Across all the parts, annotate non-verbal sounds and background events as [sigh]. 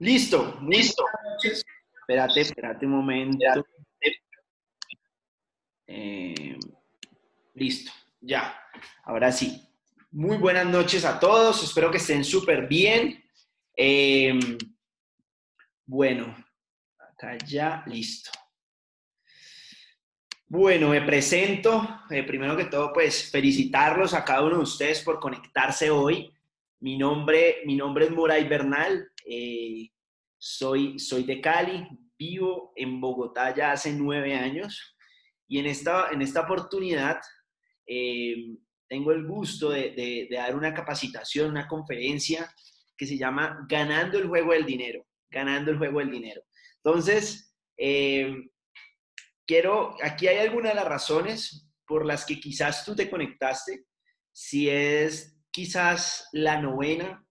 Listo, listo. Espérate, espérate un momento. Eh, listo, ya. Ahora sí. Muy buenas noches a todos. Espero que estén súper bien. Eh, bueno, acá ya, listo. Bueno, me presento. Eh, primero que todo, pues felicitarlos a cada uno de ustedes por conectarse hoy. Mi nombre, mi nombre es Moray Bernal. Eh, soy, soy de Cali, vivo en Bogotá ya hace nueve años y en esta, en esta oportunidad eh, tengo el gusto de, dar una capacitación, una conferencia que se llama Ganando el Juego del Dinero. Ganando el Juego del Dinero. Entonces, quiero, aquí hay algunas de las razones por las que quizás tú te conectaste, si es quizás la novena,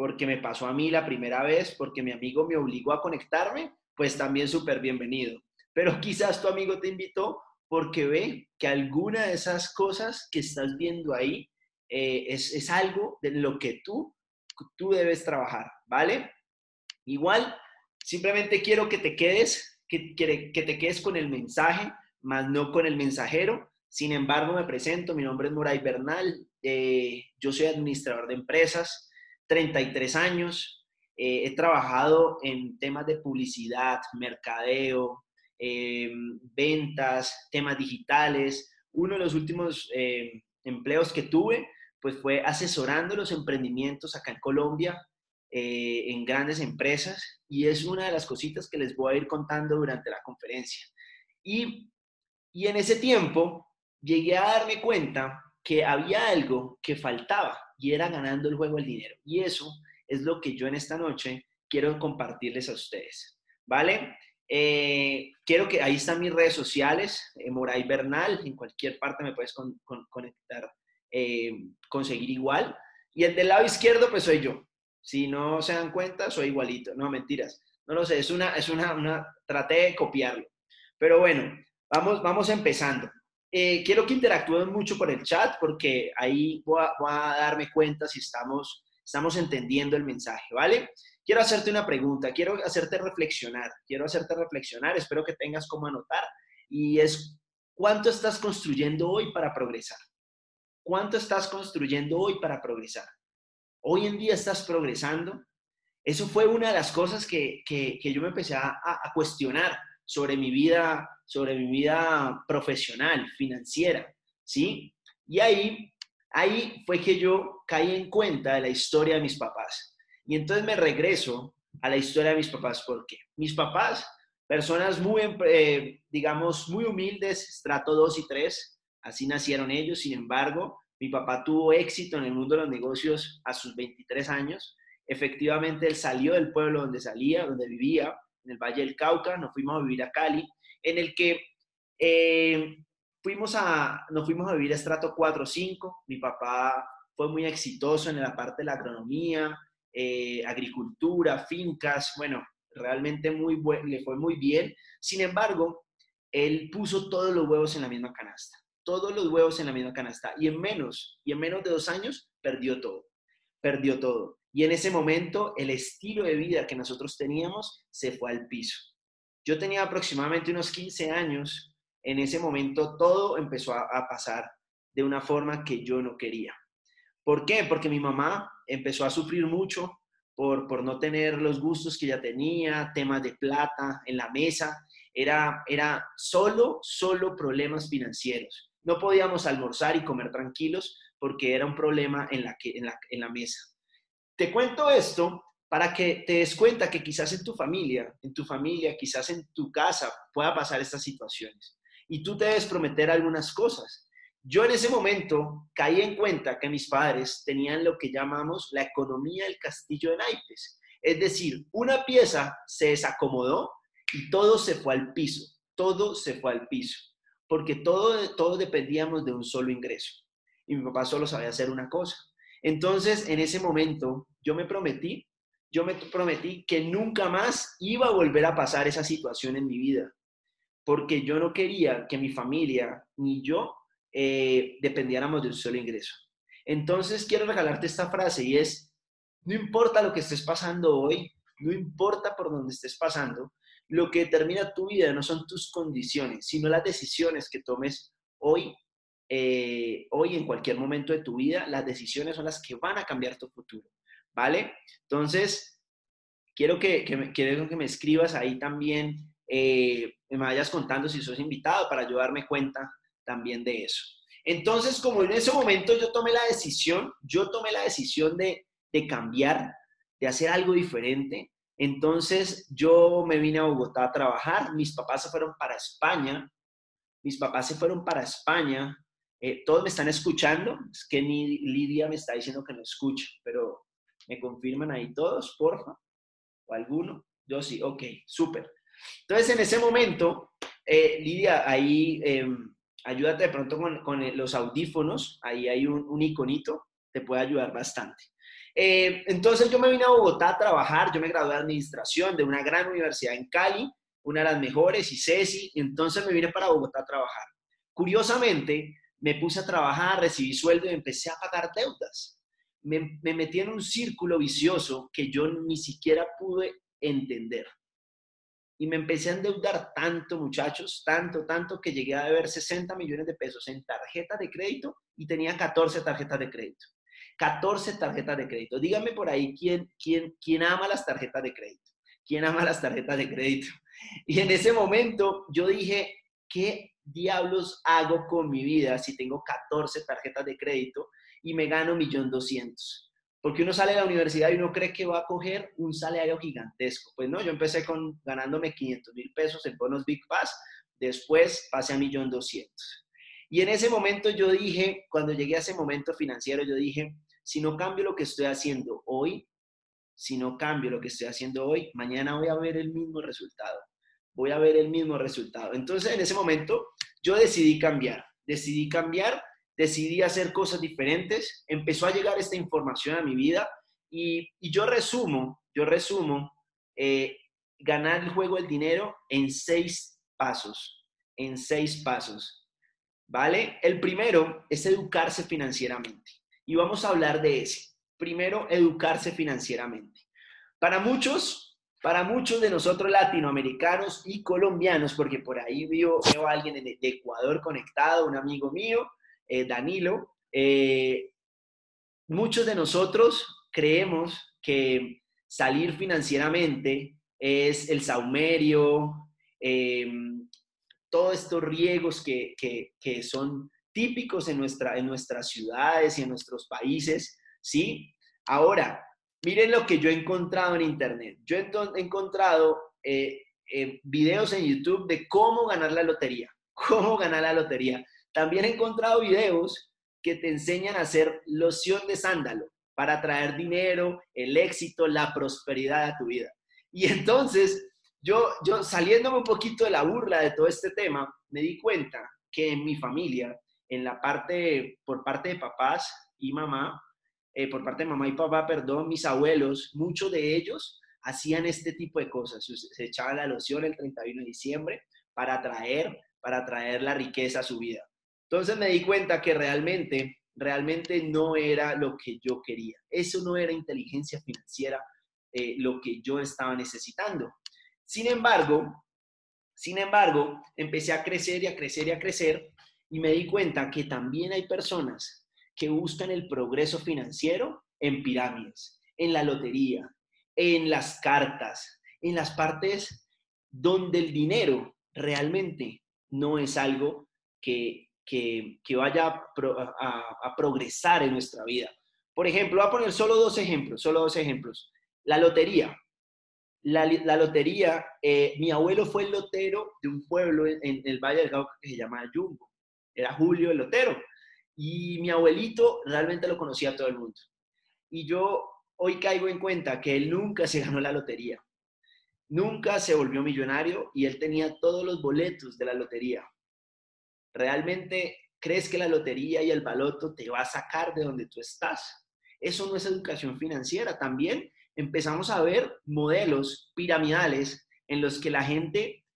porque me pasó a mí la primera vez, porque mi amigo me obligó a conectarme, pues también súper bienvenido. Pero [laughs] quizás tu amigo te invitó porque ve que alguna de esas cosas que estás viendo ahí eh, es, algo de lo que tú, tú debes trabajar, ¿vale? Igual, simplemente quiero que te quedes que, te quedes con el mensaje, más no con el mensajero. Sin embargo, me presento, mi nombre es Moray Bernal, eh, yo soy administrador de empresas, 33 años, eh, he trabajado en temas de publicidad, mercadeo, em, ventas, temas digitales. Uno de los últimos em, empleos que tuve, pues fue asesorando los emprendimientos acá en Colombia eh, en grandes empresas y es una de las cositas que les voy a ir contando durante la conferencia. Y, y en ese tiempo llegué a darme cuenta que había algo que faltaba y era ganando el juego el dinero. Y eso es lo que yo en esta noche quiero compartirles a ustedes. ¿Vale? Eh, quiero que ahí están mis redes sociales, eh, Moray Bernal, en cualquier parte me puedes conectar, conseguir igual. Y el del lado izquierdo, pues soy yo, si no se dan cuenta, soy igualito. No, mentiras. No lo sé, es una, es una, una traté de copiarlo. Pero bueno, vamos, vamos empezando. Eh, quiero que interactúen mucho por el chat porque ahí voy a, darme cuenta si estamos, estamos entendiendo el mensaje, ¿vale? Quiero hacerte una pregunta, quiero hacerte reflexionar, quiero hacerte reflexionar, espero que tengas cómo anotar, y es, ¿cuánto estás construyendo hoy para progresar? ¿Cuánto estás construyendo hoy para progresar? hoy en día estás progresando. Eso fue una de las cosas que, yo me empecé a, cuestionar sobre mi vida, sobre mi vida profesional, financiera, ¿sí? Y ahí, ahí fue que yo caí en cuenta de la historia de mis papás. Y entonces me regreso a la historia de mis papás, porque mis papás, personas muy, eh, digamos, muy humildes, estrato 2 y 3, así nacieron ellos, sin embargo, mi papá tuvo éxito en el mundo de los negocios a sus 23 años. Efectivamente, él salió del pueblo donde salía, donde vivía, en el Valle del Cauca, nos fuimos a vivir a Cali, en el que eh, fuimos a, nos fuimos a vivir a estrato 4 o 5. Mi papá fue muy exitoso en la parte de la agronomía, eh, agricultura, fincas, bueno, realmente muy le fue muy bien. Sin embargo, él puso todos los huevos en la misma canasta todos los huevos en la misma canasta y en menos, y en menos de dos años perdió todo, perdió todo. Y en ese momento el estilo de vida que nosotros teníamos se fue al piso. Yo tenía aproximadamente unos 15 años, en ese momento todo empezó a, pasar de una forma que yo no quería. ¿Por qué? Porque mi mamá empezó a sufrir mucho por, por no tener los gustos que ella tenía, temas de plata en la mesa, era, era solo, solo problemas financieros. No podíamos almorzar y comer tranquilos porque era un problema en la, que, en la, mesa. Te cuento esto para que te des cuenta que quizás en tu familia, en tu familia, quizás en tu casa pueda pasar estas situaciones. Y tú debes prometer algunas cosas. Yo en ese momento caí en cuenta que mis padres tenían lo que llamamos la economía del castillo de naipes. Es decir, una pieza se desacomodó y todo se fue al piso. Todo se fue al piso porque todo, todos dependíamos de un solo ingreso. Y mi papá solo sabía hacer una cosa. Entonces, en ese momento, yo me prometí, yo me prometí que nunca más iba a volver a pasar esa situación en mi vida, porque yo no quería que mi familia ni yo eh, dependiéramos de un solo ingreso. Entonces, quiero regalarte esta frase y es, no importa lo que estés pasando hoy, no importa por dónde estés pasando, lo que determina tu vida no son tus condiciones, sino las decisiones que tomes hoy, eh, hoy en cualquier momento de tu vida, las decisiones son las que van a cambiar tu futuro, ¿vale? Entonces, quiero que, me, quiero que me escribas ahí también, eh, me vayas contando si sos invitado para ayudarme cuenta también de eso. Entonces, como en ese momento yo tomé la decisión, yo tomé la decisión de, de cambiar, de hacer algo diferente, entonces yo me vine a Bogotá a trabajar, mis papás se fueron para España, mis papás se fueron para España, eh, todos me están escuchando, es que ni Lidia me está diciendo que no escucha, pero me confirman ahí todos, porfa, o alguno, yo sí, ok, súper. Entonces en ese momento, eh, Lidia, ahí em, ayúdate de pronto con, los audífonos, ahí hay un, un iconito, te puede ayudar bastante. Eh, entonces yo me vine a Bogotá a trabajar, yo me gradué de administración de una gran universidad en Cali, una de las mejores, y CESI, entonces me vine para Bogotá a trabajar. Curiosamente, me puse a trabajar, recibí sueldo y empecé a pagar deudas. Me, me metí en un círculo vicioso que yo ni siquiera pude entender. Y me empecé a endeudar tanto, muchachos, tanto, tanto, que llegué a deber 60 millones de pesos en tarjetas de crédito y tenía 14 tarjetas de crédito. 14 tarjetas de crédito. Díganme por ahí quién, quién, quién ama las tarjetas de crédito. ¿Quién ama las tarjetas de crédito? Y en ese momento yo dije, ¿qué diablos hago con mi vida si tengo 14 tarjetas de crédito y me gano 1.200.000? Porque uno sale de la universidad y uno cree que va a coger un salario gigantesco. Pues no, yo empecé con ganándome 500 mil pesos en bonos Big Pass, después pasé a 1.200.000. Y en ese momento yo dije, cuando llegué a ese momento financiero, yo dije, si no cambio lo que estoy haciendo hoy, si no cambio lo que estoy haciendo hoy, mañana voy a ver el mismo resultado. Voy a ver el mismo resultado. Entonces, en ese momento, yo decidí cambiar. Decidí cambiar, decidí hacer cosas diferentes. Empezó a llegar esta información a mi vida y, yo resumo, yo resumo, eh, ganar el juego del dinero en seis pasos. En seis pasos. ¿Vale? El primero es educarse financieramente y vamos a hablar de ese. Primero, educarse financieramente. Para muchos, para muchos de nosotros latinoamericanos y colombianos, porque por ahí veo, a alguien de Ecuador conectado, un amigo mío, eh, Danilo, eh, muchos de nosotros creemos que salir financieramente es el saumerio, em, todos estos riegos que, que, que son típicos en, nuestra, en nuestras ciudades y en nuestros países, ¿sí? Ahora, miren lo que yo he encontrado en Internet. Yo he encontrado eh, eh, videos en YouTube de cómo ganar la lotería, [laughs] cómo ganar la lotería. También he encontrado videos que te enseñan a hacer loción de sándalo para traer dinero, el éxito, la prosperidad a tu vida. Y entonces, yo, yo saliéndome un poquito de la burla de todo este tema, me di cuenta que en mi familia en la parte, por parte de papás y mamá, eh, por parte de mamá y papá, perdón, mis abuelos, muchos de ellos hacían este tipo de cosas. Se echaban la loción el 31 de diciembre para traer, para traer la riqueza a su vida. Entonces me di cuenta que realmente, realmente no era lo que yo quería. Eso no era inteligencia financiera eh, lo que yo estaba necesitando. Sin embargo, sin embargo, empecé a crecer y a crecer y a crecer y me di cuenta que también hay personas que buscan el progreso financiero en pirámides, en la lotería, en las cartas, en las partes donde el dinero realmente no es algo que, vaya a, progresar en nuestra vida. Por ejemplo, voy a poner solo dos ejemplos, solo dos ejemplos. La lotería. La, lotería, eh, mi abuelo fue el lotero de un pueblo en, en el Valle del Cauca que se llama Yumbo era Julio el Lotero. Y mi abuelito realmente lo conocía a todo el mundo. Y yo hoy caigo en cuenta que él nunca se ganó la lotería. Nunca se volvió millonario y él tenía todos los boletos de la lotería. ¿Realmente crees que la lotería y el baloto te va a sacar de donde tú estás? Eso no es educación financiera. También empezamos a ver modelos piramidales en los que la gente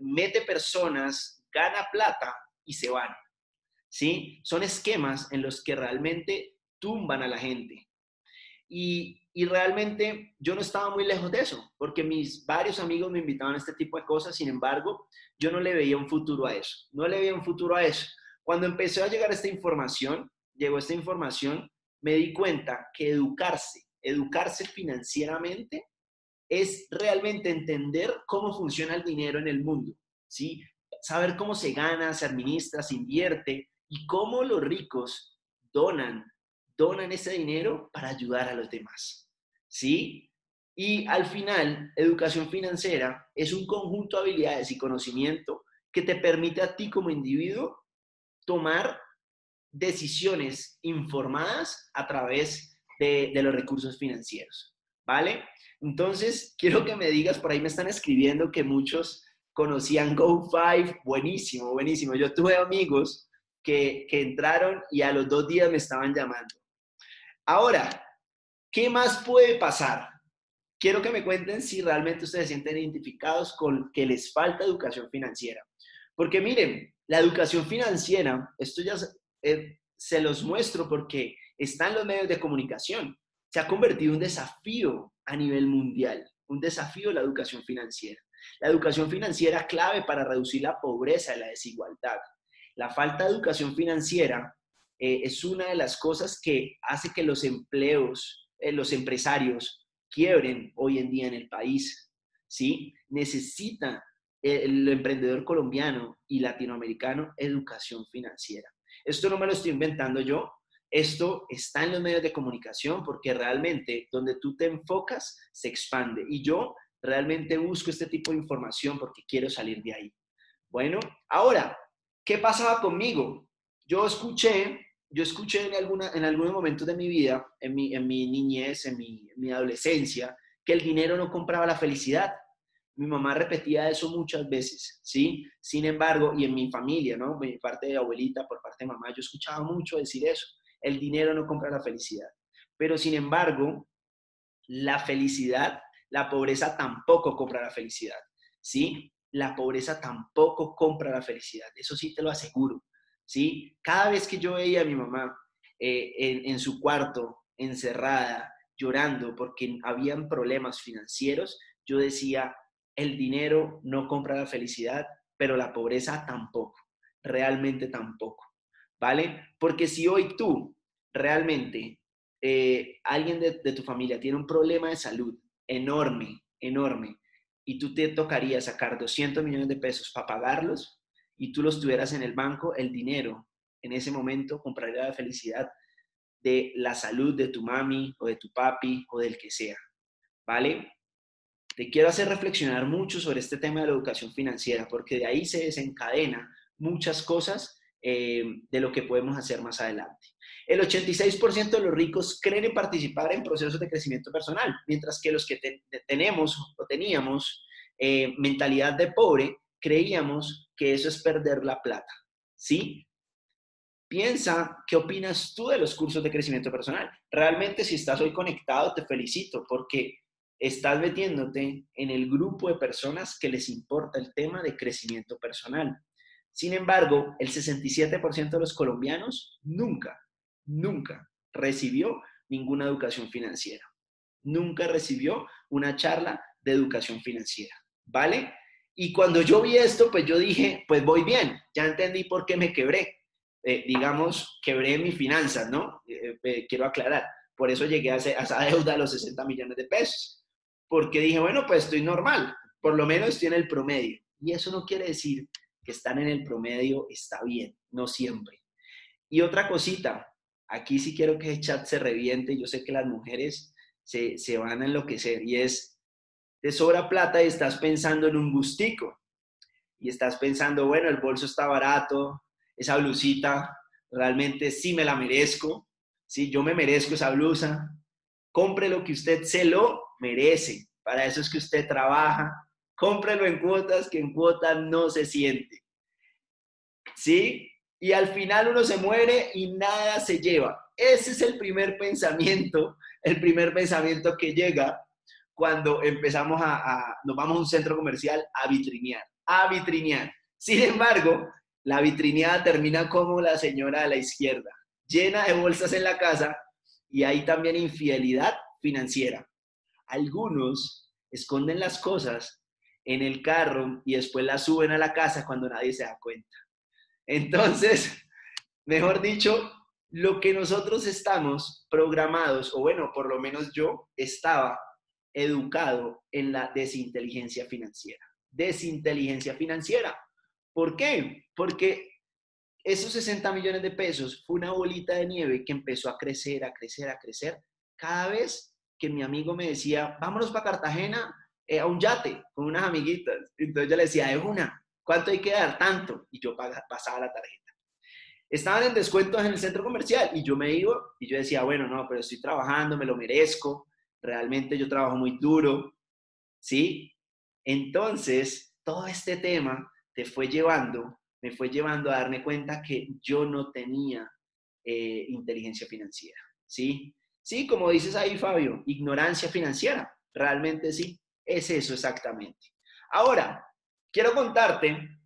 mete personas, gana plata y se van. ¿Sí? Son esquemas en los que realmente tumban a la gente. Y, y realmente yo no estaba muy lejos de eso, porque mis varios amigos me invitaban a este tipo de cosas, sin embargo, yo no le veía un futuro a eso, no le veía un futuro a eso. Cuando empezó a llegar esta información, llegó esta información, me di cuenta que educarse, educarse financieramente es realmente entender cómo funciona el dinero en el mundo, ¿sí? Saber cómo se gana, se administra, se invierte y cómo los ricos donan, donan ese dinero para ayudar a los demás. ¿sí? Y al final, educación financiera es un conjunto de habilidades y conocimiento que te permite a ti como individuo tomar decisiones informadas a través de, los recursos financieros, ¿vale? Entonces, quiero que me digas, por ahí me están escribiendo que muchos conocían Go5, buenísimo, buenísimo. Yo tuve amigos que, entraron y a los dos días me estaban llamando. Ahora, ¿Qué más puede pasar? Quiero que me cuenten si realmente ustedes se sienten identificados con que les falta educación financiera. Porque miren, la educación financiera, esto ya eh, se los muestro porque está en los medios de comunicación. Se ha convertido en un desafío a nivel mundial, un desafío la educación financiera. La educación financiera clave para reducir la pobreza y la desigualdad. La falta de educación financiera eh, es una de las cosas que hace que los empleos eh, los empresarios quiebren hoy en día en el país, ¿sí? Necesita el emprendedor colombiano y latinoamericano educación financiera. Esto no me lo estoy inventando yo, esto está en los medios de comunicación porque realmente donde tú te enfocas se expande y yo realmente busco este tipo de información porque quiero salir de ahí. Bueno, ahora, ¿qué pasaba conmigo? Yo escuché yo escuché en, alguna, en algunos momentos de mi vida, en mi, niñez, en mi, mi, adolescencia, que el dinero no compraba la felicidad. Mi mamá repetía eso muchas veces, ¿sí? Sin embargo, y en mi familia, ¿no? Mi parte de abuelita, por parte de mamá, yo escuchaba mucho decir eso. El dinero no compra la felicidad. Pero sin embargo, la felicidad, la pobreza tampoco compra la felicidad, ¿sí? La pobreza tampoco compra la felicidad, eso sí te lo aseguro. ¿sí? Cada vez que yo veía a mi mamá eh, en, su cuarto, encerrada, llorando porque habían problemas financieros, yo decía, el dinero no compra la felicidad, pero la pobreza tampoco, realmente tampoco, ¿vale? Porque si hoy tú realmente, eh, alguien de, de tu familia tiene un problema de salud enorme, enorme, y tú te tocaría sacar 200 millones de pesos para pagarlos, y tú los tuvieras en el banco, el dinero en ese momento compraría la felicidad de la salud de tu mami o de tu papi o del que sea. ¿Vale? Te quiero hacer reflexionar mucho sobre este tema de la educación financiera, porque de ahí se desencadena muchas cosas eh, de lo que podemos hacer más adelante. El 86% de los ricos creen en participar en procesos de crecimiento personal, mientras que los que tenemos o teníamos eh, mentalidad de pobre creíamos que eso es perder la plata, ¿sí? Piensa, ¿qué opinas tú de los cursos de crecimiento personal? Realmente si estás hoy conectado, te felicito porque estás metiéndote en el grupo de personas que les importa el tema de crecimiento personal. Sin embargo, el 67% de los colombianos nunca, nunca recibió ninguna educación financiera. Nunca recibió una charla de educación financiera. ¿Vale? Y cuando yo vi esto, pues yo dije, pues voy bien, ya entendí por qué me quebré. Eh, digamos, quebré mis finanzas, ¿no? Eh, eh, quiero aclarar. Por eso llegué a, esa deuda de los 60 millones de pesos. Porque dije, bueno, pues estoy normal, por lo menos estoy en el promedio. Y eso no quiere decir que estar en el promedio está bien, no siempre. Y otra cosita, aquí sí quiero que el chat se reviente, yo sé que las mujeres se, se van a enloquecer, y es, te sobra plata y estás pensando en un gustico. Y estás pensando, bueno, el bolso está barato, esa blusita, realmente sí me la merezco, sí, yo me merezco esa blusa. Compre lo que usted se lo merece. Para eso es que usted trabaja. Cómprelo en cuotas, que en cuotas no se siente. ¿Sí? Y al final uno se muere y nada se lleva. Ese es el primer pensamiento, el primer pensamiento que llega cuando empezamos a, nos vamos a un centro comercial a vitrinear, a vitrinear. Sin embargo, la vitrineada termina como la señora de la izquierda, llena de bolsas en la casa y hay también infidelidad financiera. Algunos esconden las cosas en el carro y después las suben a la casa cuando nadie se da cuenta. Entonces, [laughs] mejor dicho, lo que nosotros estamos programados, o bueno, por lo menos yo estaba educado en la desinteligencia financiera. Desinteligencia financiera. ¿Por qué? Porque esos 60 millones de pesos fue una bolita de nieve que empezó a crecer, a crecer, a crecer. Cada vez que mi amigo me decía, vámonos para Cartagena eh, a un yate con unas amiguitas. Entonces yo le decía, es una, ¿cuánto hay que dar? Tanto. Y yo pasaba la tarjeta. Estaban en descuentos en el centro comercial y yo me iba y yo decía, bueno, no, pero estoy trabajando, me lo merezco, realmente yo trabajo muy duro, ¿sí? Entonces, todo este tema te fue llevando, me fue llevando a darme cuenta que yo no tenía eh, inteligencia financiera, ¿sí? Sí, como dices ahí, Fabio, ignorancia financiera, realmente sí, es eso exactamente. Ahora, quiero contarte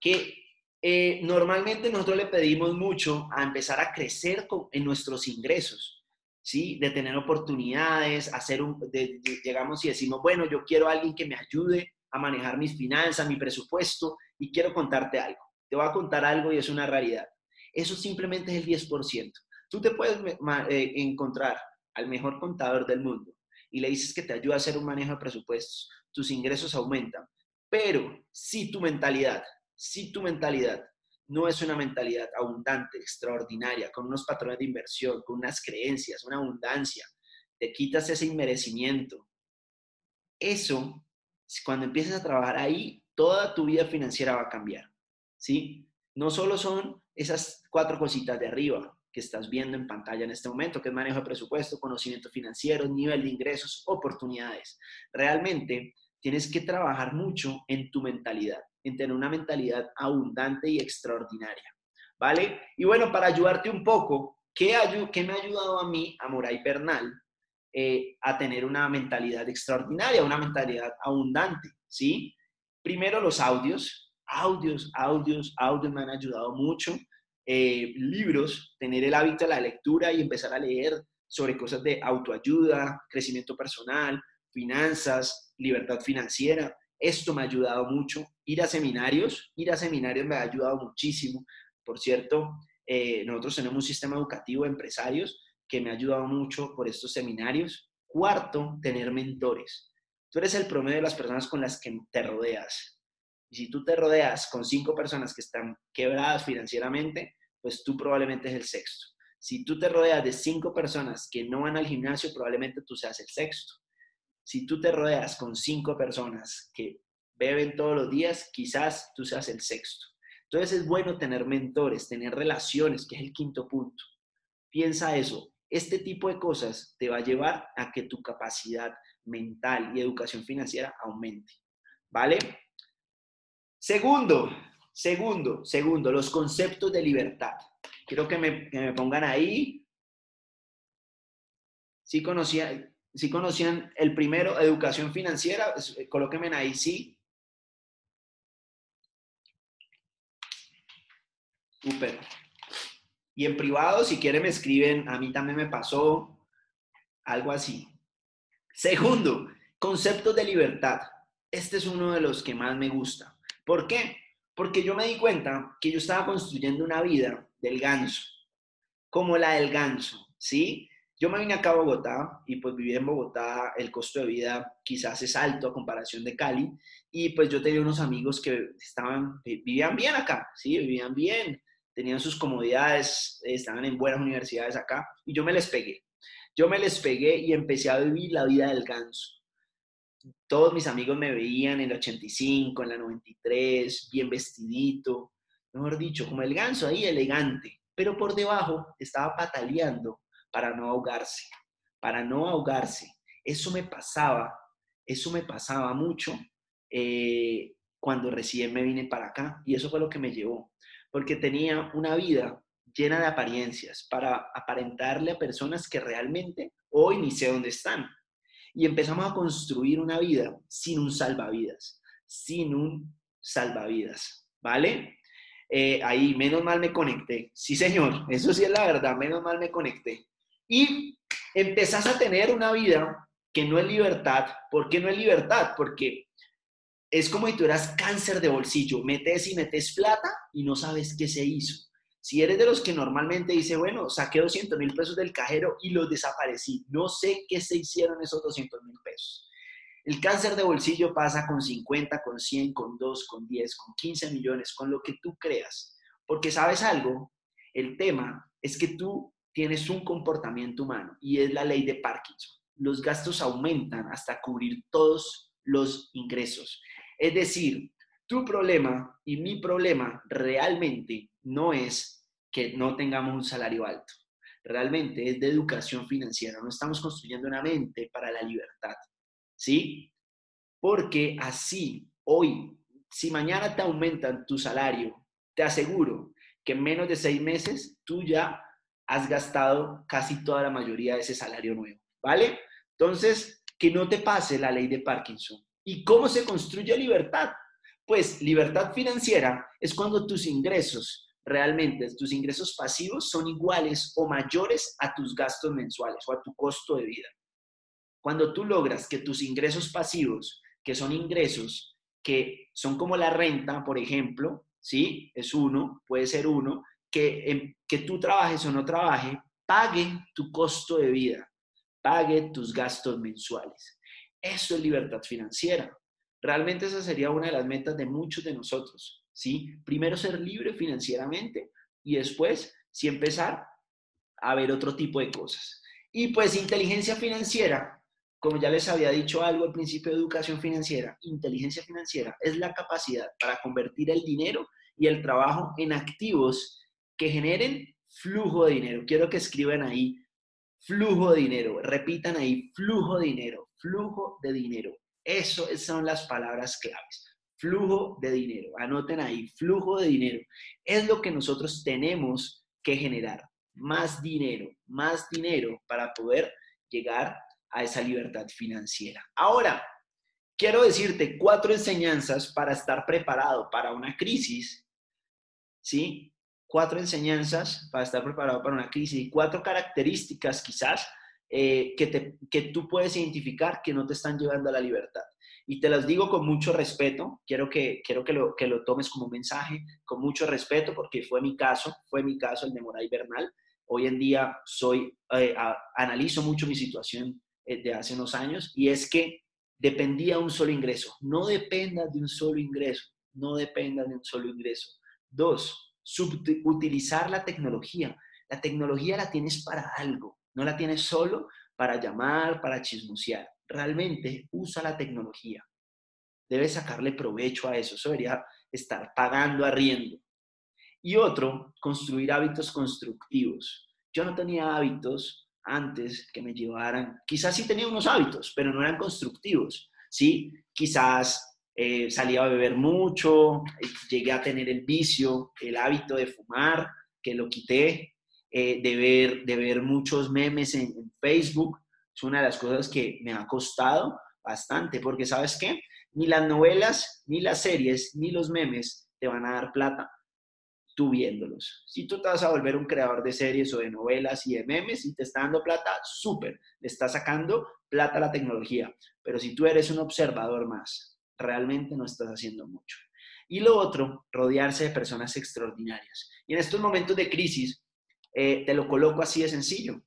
que eh, normalmente nosotros le pedimos mucho a empezar a crecer en nuestros ingresos, ¿sí? De tener oportunidades, hacer un, llegamos y decimos, bueno, yo quiero a alguien que me ayude a manejar mis finanzas, mi presupuesto, y quiero contarte algo. Te voy a contar algo y es una realidad. Eso simplemente es el 10%. Tú te puedes eh, encontrar al mejor contador del mundo y le dices que te ayuda a hacer un manejo de presupuestos, tus ingresos aumentan, pero si tu mentalidad si tu mentalidad no es una mentalidad abundante, extraordinaria, con unos patrones de inversión, con unas creencias, una abundancia, te quitas ese inmerecimiento. Eso, cuando empiezas a trabajar ahí, toda tu vida financiera va a cambiar. ¿Sí? No solo son esas cuatro cositas de arriba que estás viendo en pantalla en este momento, que es manejo de presupuesto, conocimiento financiero, nivel de ingresos, oportunidades. Realmente tienes que trabajar mucho en tu mentalidad en tener una mentalidad abundante y extraordinaria. ¿Vale? Y bueno, para ayudarte un poco, ¿qué, me ha ayudado a mí, a Moray Bernal, eh, a tener una mentalidad extraordinaria, una mentalidad abundante? ¿Sí? Primero los audios, audios, audios, audios me han ayudado mucho. Eh, libros, tener el hábito de la lectura y empezar a leer sobre cosas de autoayuda, crecimiento personal, finanzas, libertad financiera. Esto me ha ayudado mucho. Ir a seminarios, ir a seminarios me ha ayudado muchísimo. Por cierto, eh, nosotros tenemos un sistema educativo de empresarios que me ha ayudado mucho por estos seminarios. Cuarto, tener mentores. Tú eres el promedio de las personas con las que te rodeas. Y si tú te rodeas con cinco personas que están quebradas financieramente, pues tú probablemente es el sexto. Si tú te rodeas de cinco personas que no van al gimnasio, probablemente tú seas el sexto. Si tú te rodeas con cinco personas que beben todos los días, quizás tú seas el sexto. Entonces es bueno tener mentores, tener relaciones, que es el quinto punto. Piensa eso. Este tipo de cosas te va a llevar a que tu capacidad mental y educación financiera aumente. ¿Vale? Segundo, segundo, segundo, los conceptos de libertad. Quiero que me, que me pongan ahí. Sí conocía, si conocían el primero, educación financiera, eh, colóquenme ahí, sí. Súper. Y en privado, si quieren, me escriben, a mí también me pasó algo así. Segundo, conceptos de libertad. Este es uno de los que más me gusta. ¿Por qué? Porque yo me di cuenta que yo estaba construyendo una vida del ganso, como la del ganso, ¿sí? Yo me vine acá a Bogotá y pues viví en Bogotá, el costo de vida quizás es alto a comparación de Cali y pues yo tenía unos amigos que estaban, vivían bien acá, sí, vivían bien, tenían sus comodidades, estaban en buenas universidades acá y yo me les pegué. Yo me les pegué y empecé a vivir la vida del ganso. Todos mis amigos me veían en el 85, en la 93, bien vestidito, mejor dicho, como el ganso ahí elegante, pero por debajo estaba pataleando para no ahogarse, para no ahogarse. Eso me pasaba, eso me pasaba mucho eh, cuando recién me vine para acá y eso fue lo que me llevó, porque tenía una vida llena de apariencias para aparentarle a personas que realmente hoy ni sé dónde están. Y empezamos a construir una vida sin un salvavidas, sin un salvavidas, ¿vale? Eh, ahí, menos mal me conecté. Sí, señor, eso sí es la verdad, menos mal me conecté. Y empezás a tener una vida que no es libertad. ¿Por qué no es libertad? Porque es como si tú eras cáncer de bolsillo, metes y metes plata y no sabes qué se hizo. Si eres de los que normalmente dice, bueno, saqué 200 mil pesos del cajero y los desaparecí, no sé qué se hicieron esos 200 mil pesos. El cáncer de bolsillo pasa con 50, con 100, con 2, con 10, con 15 millones, con lo que tú creas. Porque sabes algo, el tema es que tú tienes un comportamiento humano y es la ley de Parkinson. Los gastos aumentan hasta cubrir todos los ingresos. Es decir, tu problema y mi problema realmente no es que no tengamos un salario alto. Realmente es de educación financiera. No estamos construyendo una mente para la libertad. ¿Sí? Porque así, hoy, si mañana te aumentan tu salario, te aseguro que en menos de seis meses tú ya has gastado casi toda la mayoría de ese salario nuevo, ¿vale? Entonces, que no te pase la ley de Parkinson. ¿Y cómo se construye libertad? Pues libertad financiera es cuando tus ingresos, realmente tus ingresos pasivos son iguales o mayores a tus gastos mensuales o a tu costo de vida. Cuando tú logras que tus ingresos pasivos, que son ingresos que son como la renta, por ejemplo, ¿sí? Es uno, puede ser uno, que, que tú trabajes o no trabajes, pague tu costo de vida, pague tus gastos mensuales. Eso es libertad financiera. Realmente esa sería una de las metas de muchos de nosotros, ¿sí? Primero ser libre financieramente y después sí empezar a ver otro tipo de cosas. Y pues inteligencia financiera, como ya les había dicho algo al principio de educación financiera, inteligencia financiera es la capacidad para convertir el dinero y el trabajo en activos que generen flujo de dinero. Quiero que escriban ahí flujo de dinero, repitan ahí flujo de dinero, flujo de dinero. Eso son las palabras claves. Flujo de dinero. Anoten ahí, flujo de dinero. Es lo que nosotros tenemos que generar. Más dinero, más dinero para poder llegar a esa libertad financiera. Ahora, quiero decirte cuatro enseñanzas para estar preparado para una crisis ¿sí? Cuatro enseñanzas para estar preparado para una crisis y cuatro características quizás eh, que, te, que tú puedes identificar que no te están llevando a la libertad. Y te las digo con mucho respeto, quiero que, quiero que, lo, que lo tomes como mensaje, con mucho respeto, porque fue mi caso, fue mi caso el de Moray Bernal. Hoy en día soy, eh, analizo mucho mi situación eh, de hace unos años y es que dependía de un solo ingreso. No dependa de un solo ingreso, no dependa de un solo ingreso. Dos, utilizar la tecnología. La tecnología la tienes para algo, no la tienes solo para llamar, para chismosear. Realmente usa la tecnología. Debes sacarle provecho a eso. Eso debería estar pagando arriendo. Y otro, construir hábitos constructivos. Yo no tenía hábitos antes que me llevaran, quizás sí tenía unos hábitos, pero no eran constructivos, ¿sí? Quizás eh, salía a beber mucho, eh, llegué a tener el vicio, el hábito de fumar, que lo quité, eh, de, ver, de ver muchos memes en, Facebook. Es una de las cosas que me ha costado bastante, porque sabes qué, ni las novelas, ni las series, ni los memes te van a dar plata tú viéndolos. Si tú te vas a volver un creador de series o de novelas y de memes y te está dando plata, súper, le está sacando plata la tecnología. Pero si tú eres un observador más, realmente no estás haciendo mucho. Y lo otro, rodearse de personas extraordinarias. Y en estos momentos de crisis, eh, te lo coloco así de sencillo.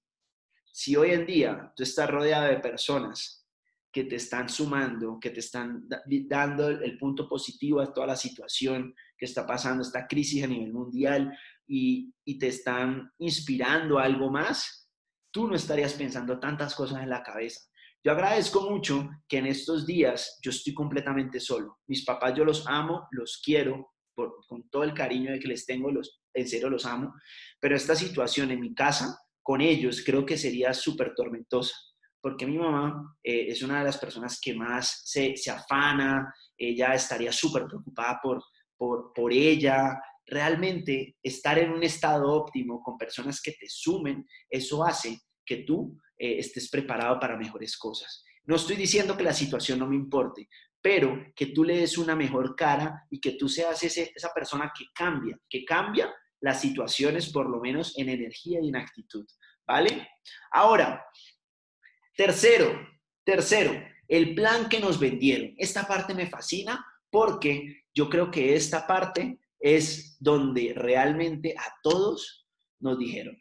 Si hoy en día tú estás rodeado de personas que te están sumando, que te están dando el punto positivo a toda la situación que está pasando, esta crisis a nivel mundial, y, y te están inspirando algo más, tú no estarías pensando tantas cosas en la cabeza. Yo agradezco mucho que en estos días yo estoy completamente solo. Mis papás yo los amo, los quiero, con todo el cariño de que les tengo, los, en serio los amo, pero esta situación en mi casa con ellos creo que sería súper tormentosa, porque mi mamá eh, es una de las personas que más se, se afana, ella estaría súper preocupada por, por, por ella, realmente estar en un estado óptimo con personas que te sumen, eso hace que tú eh, estés preparado para mejores cosas. No estoy diciendo que la situación no me importe, pero que tú le des una mejor cara y que tú seas esa persona que cambia, que cambia las situaciones por lo menos en energía y en actitud. ¿vale? Ahora, tercero, tercero, el plan que nos vendieron. Esta parte me fascina porque yo creo que esta parte es donde realmente a todos nos dijeron.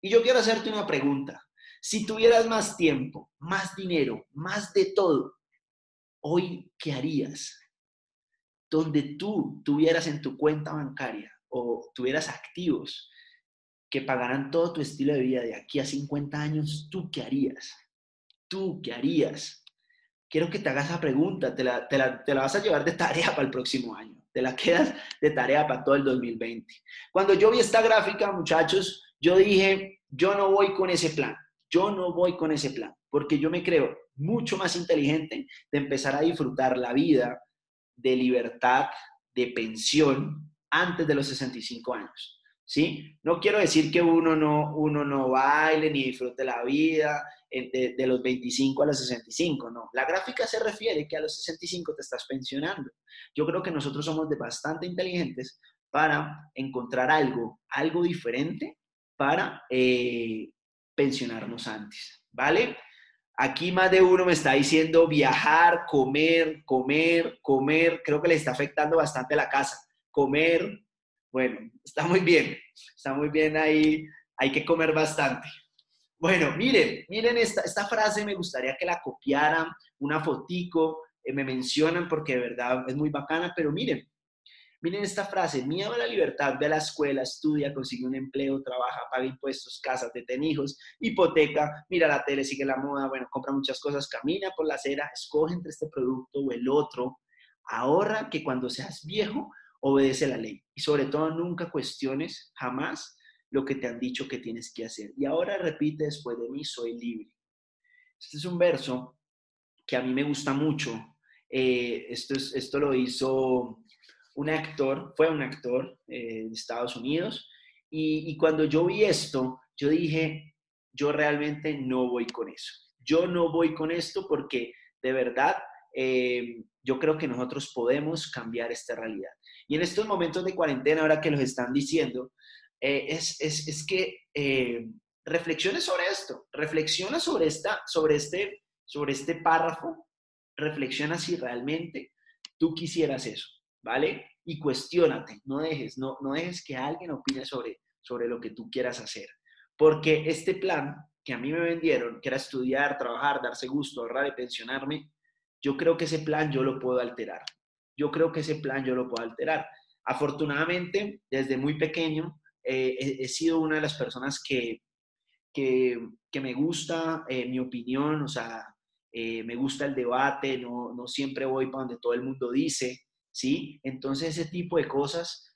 Y yo quiero hacerte una pregunta. Si tuvieras más tiempo, más dinero, más de todo, hoy, ¿qué harías? Donde tú tuvieras en tu cuenta bancaria o tuvieras activos que pagaran todo tu estilo de vida de aquí a 50 años, ¿tú qué harías? ¿Tú qué harías? Quiero que te hagas esa pregunta, te la, te la, te la vas a llevar de tarea para el próximo año, te la quedas de tarea para todo el 2020. Cuando yo vi esta gráfica, muchachos, yo dije, yo no voy con ese plan, yo no voy con ese plan, porque yo me creo mucho más inteligente de empezar a disfrutar la vida de libertad, de pensión, antes de los 65 años. ¿Sí? No quiero decir que uno no, uno no baile ni disfrute la vida de, de, los 25 a los 65, no. La gráfica se refiere que a los 65 te estás pensionando. Yo creo que nosotros somos de bastante inteligentes para encontrar algo, algo diferente para eh, pensionarnos antes, ¿vale? Aquí más de uno me está diciendo viajar, comer, comer, comer. Creo que le está afectando bastante la casa comer, bueno, está muy bien, está muy bien ahí, hay que comer bastante. Bueno, miren, miren esta, frase, me gustaría que la copiaran, una fotico, eh, me mencionan porque de verdad es muy bacana, pero miren, miren esta frase, miedo a la libertad, ve a la escuela, estudia, consigue un empleo, trabaja, paga impuestos, casa, te ten hijos, hipoteca, mira la tele, sigue la moda, bueno, compra muchas cosas, camina por la acera, escoge entre este producto o el otro, ahorra que cuando seas viejo obedece la ley. Y sobre todo, nunca cuestiones jamás lo que te han dicho que tienes que hacer. Y ahora repite después de mí, soy libre. Este es un verso que a mí me gusta mucho. Eh, esto, es, esto lo hizo un actor, fue un actor eh, de Estados Unidos. Y, cuando yo vi esto, yo dije, yo realmente no voy con eso. Yo no voy con esto porque de verdad eh, yo creo que nosotros podemos cambiar esta realidad. Y en estos momentos de cuarentena, ahora que los están diciendo, eh, es, es, es, que eh, reflexiones sobre esto, reflexiona sobre, esta, sobre, este, sobre este párrafo, reflexiona si realmente tú quisieras eso, ¿vale? Y cuestiónate, no dejes, no, no dejes que alguien opine sobre, sobre lo que tú quieras hacer. Porque este plan que a mí me vendieron, que era estudiar, trabajar, darse gusto, ahorrar y pensionarme, yo creo que ese plan yo lo puedo alterar yo creo que ese plan yo lo puedo alterar. Afortunadamente, desde muy pequeño, eh, he, sido una de las personas que, que, me gusta eh, mi opinión, o sea, eh, me gusta el debate, no, no, siempre voy para donde todo el mundo dice, ¿sí? Entonces ese tipo de cosas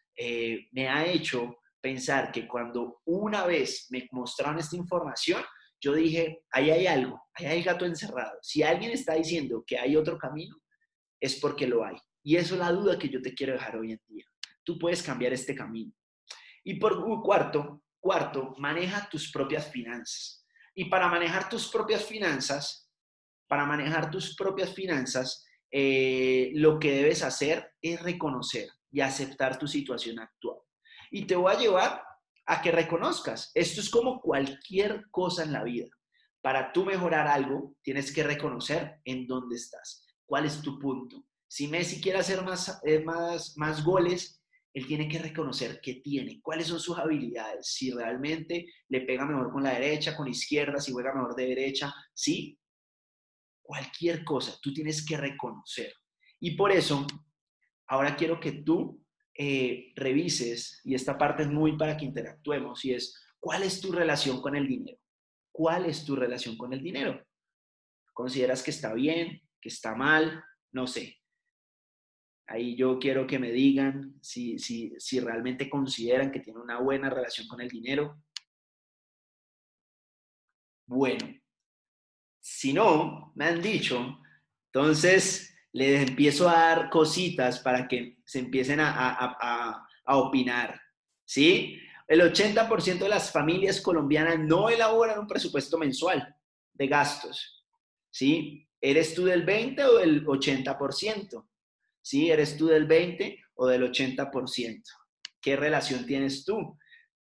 me ha hecho pensar que cuando una vez me mostraron esta información, yo dije, ahí hay algo, ahí hay gato encerrado. Si alguien está diciendo que hay otro camino, es porque lo hay. Y eso es la duda que yo te quiero dejar hoy en día. Tú puedes cambiar este camino. Y por cuarto, cuarto, maneja tus propias finanzas. Y para manejar tus propias finanzas, para manejar tus propias finanzas, eh, lo que debes hacer es reconocer y aceptar tu situación actual. Y te voy a llevar a que reconozcas. Esto es como cualquier cosa en la vida. Para tú mejorar algo, tienes que reconocer en dónde estás, cuál es tu punto, si Messi quiere hacer más, eh, más, más goles, él tiene que reconocer qué tiene, cuáles son sus habilidades, si realmente le pega mejor con la derecha, con la izquierda, si juega mejor de derecha, sí, cualquier cosa, tú tienes que reconocer. Y por eso, ahora quiero que tú eh, revises, y esta parte es muy para que interactuemos, y es, ¿cuál es tu relación con el dinero? ¿Cuál es tu relación con el dinero? ¿Consideras que está bien, que está mal? No sé. Ahí yo quiero que me digan si, si, si realmente consideran que tienen una buena relación con el dinero. Bueno, si no, me han dicho, entonces les empiezo a dar cositas para que se empiecen a, opinar. ¿Sí? El 80% de las familias colombianas no elaboran un presupuesto mensual de gastos. ¿Sí? ¿Eres tú del 20 o del 80%? ¿Sí? ¿Eres tú del 20 o del 80%? ¿Qué relación tienes tú?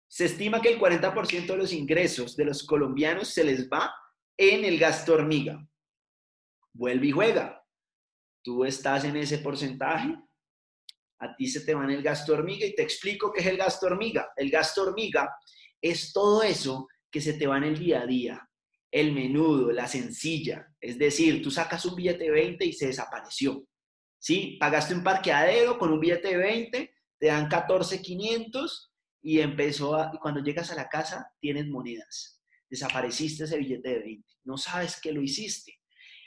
Se estima que el 40% de los ingresos de los colombianos se les va en el gasto hormiga. Vuelve y juega. Tú estás en ese porcentaje. A ti se te va en el gasto hormiga y te explico qué es el gasto hormiga. El gasto hormiga es todo eso que se te va en el día a día. El menudo, la sencilla. Es decir, tú sacas un billete de 20 y se desapareció. ¿Sí? Pagaste un parqueadero con un billete de 20, te dan 14,500 y empezó y cuando llegas a la casa tienes monedas. Desapareciste ese billete de 20. No sabes que lo hiciste.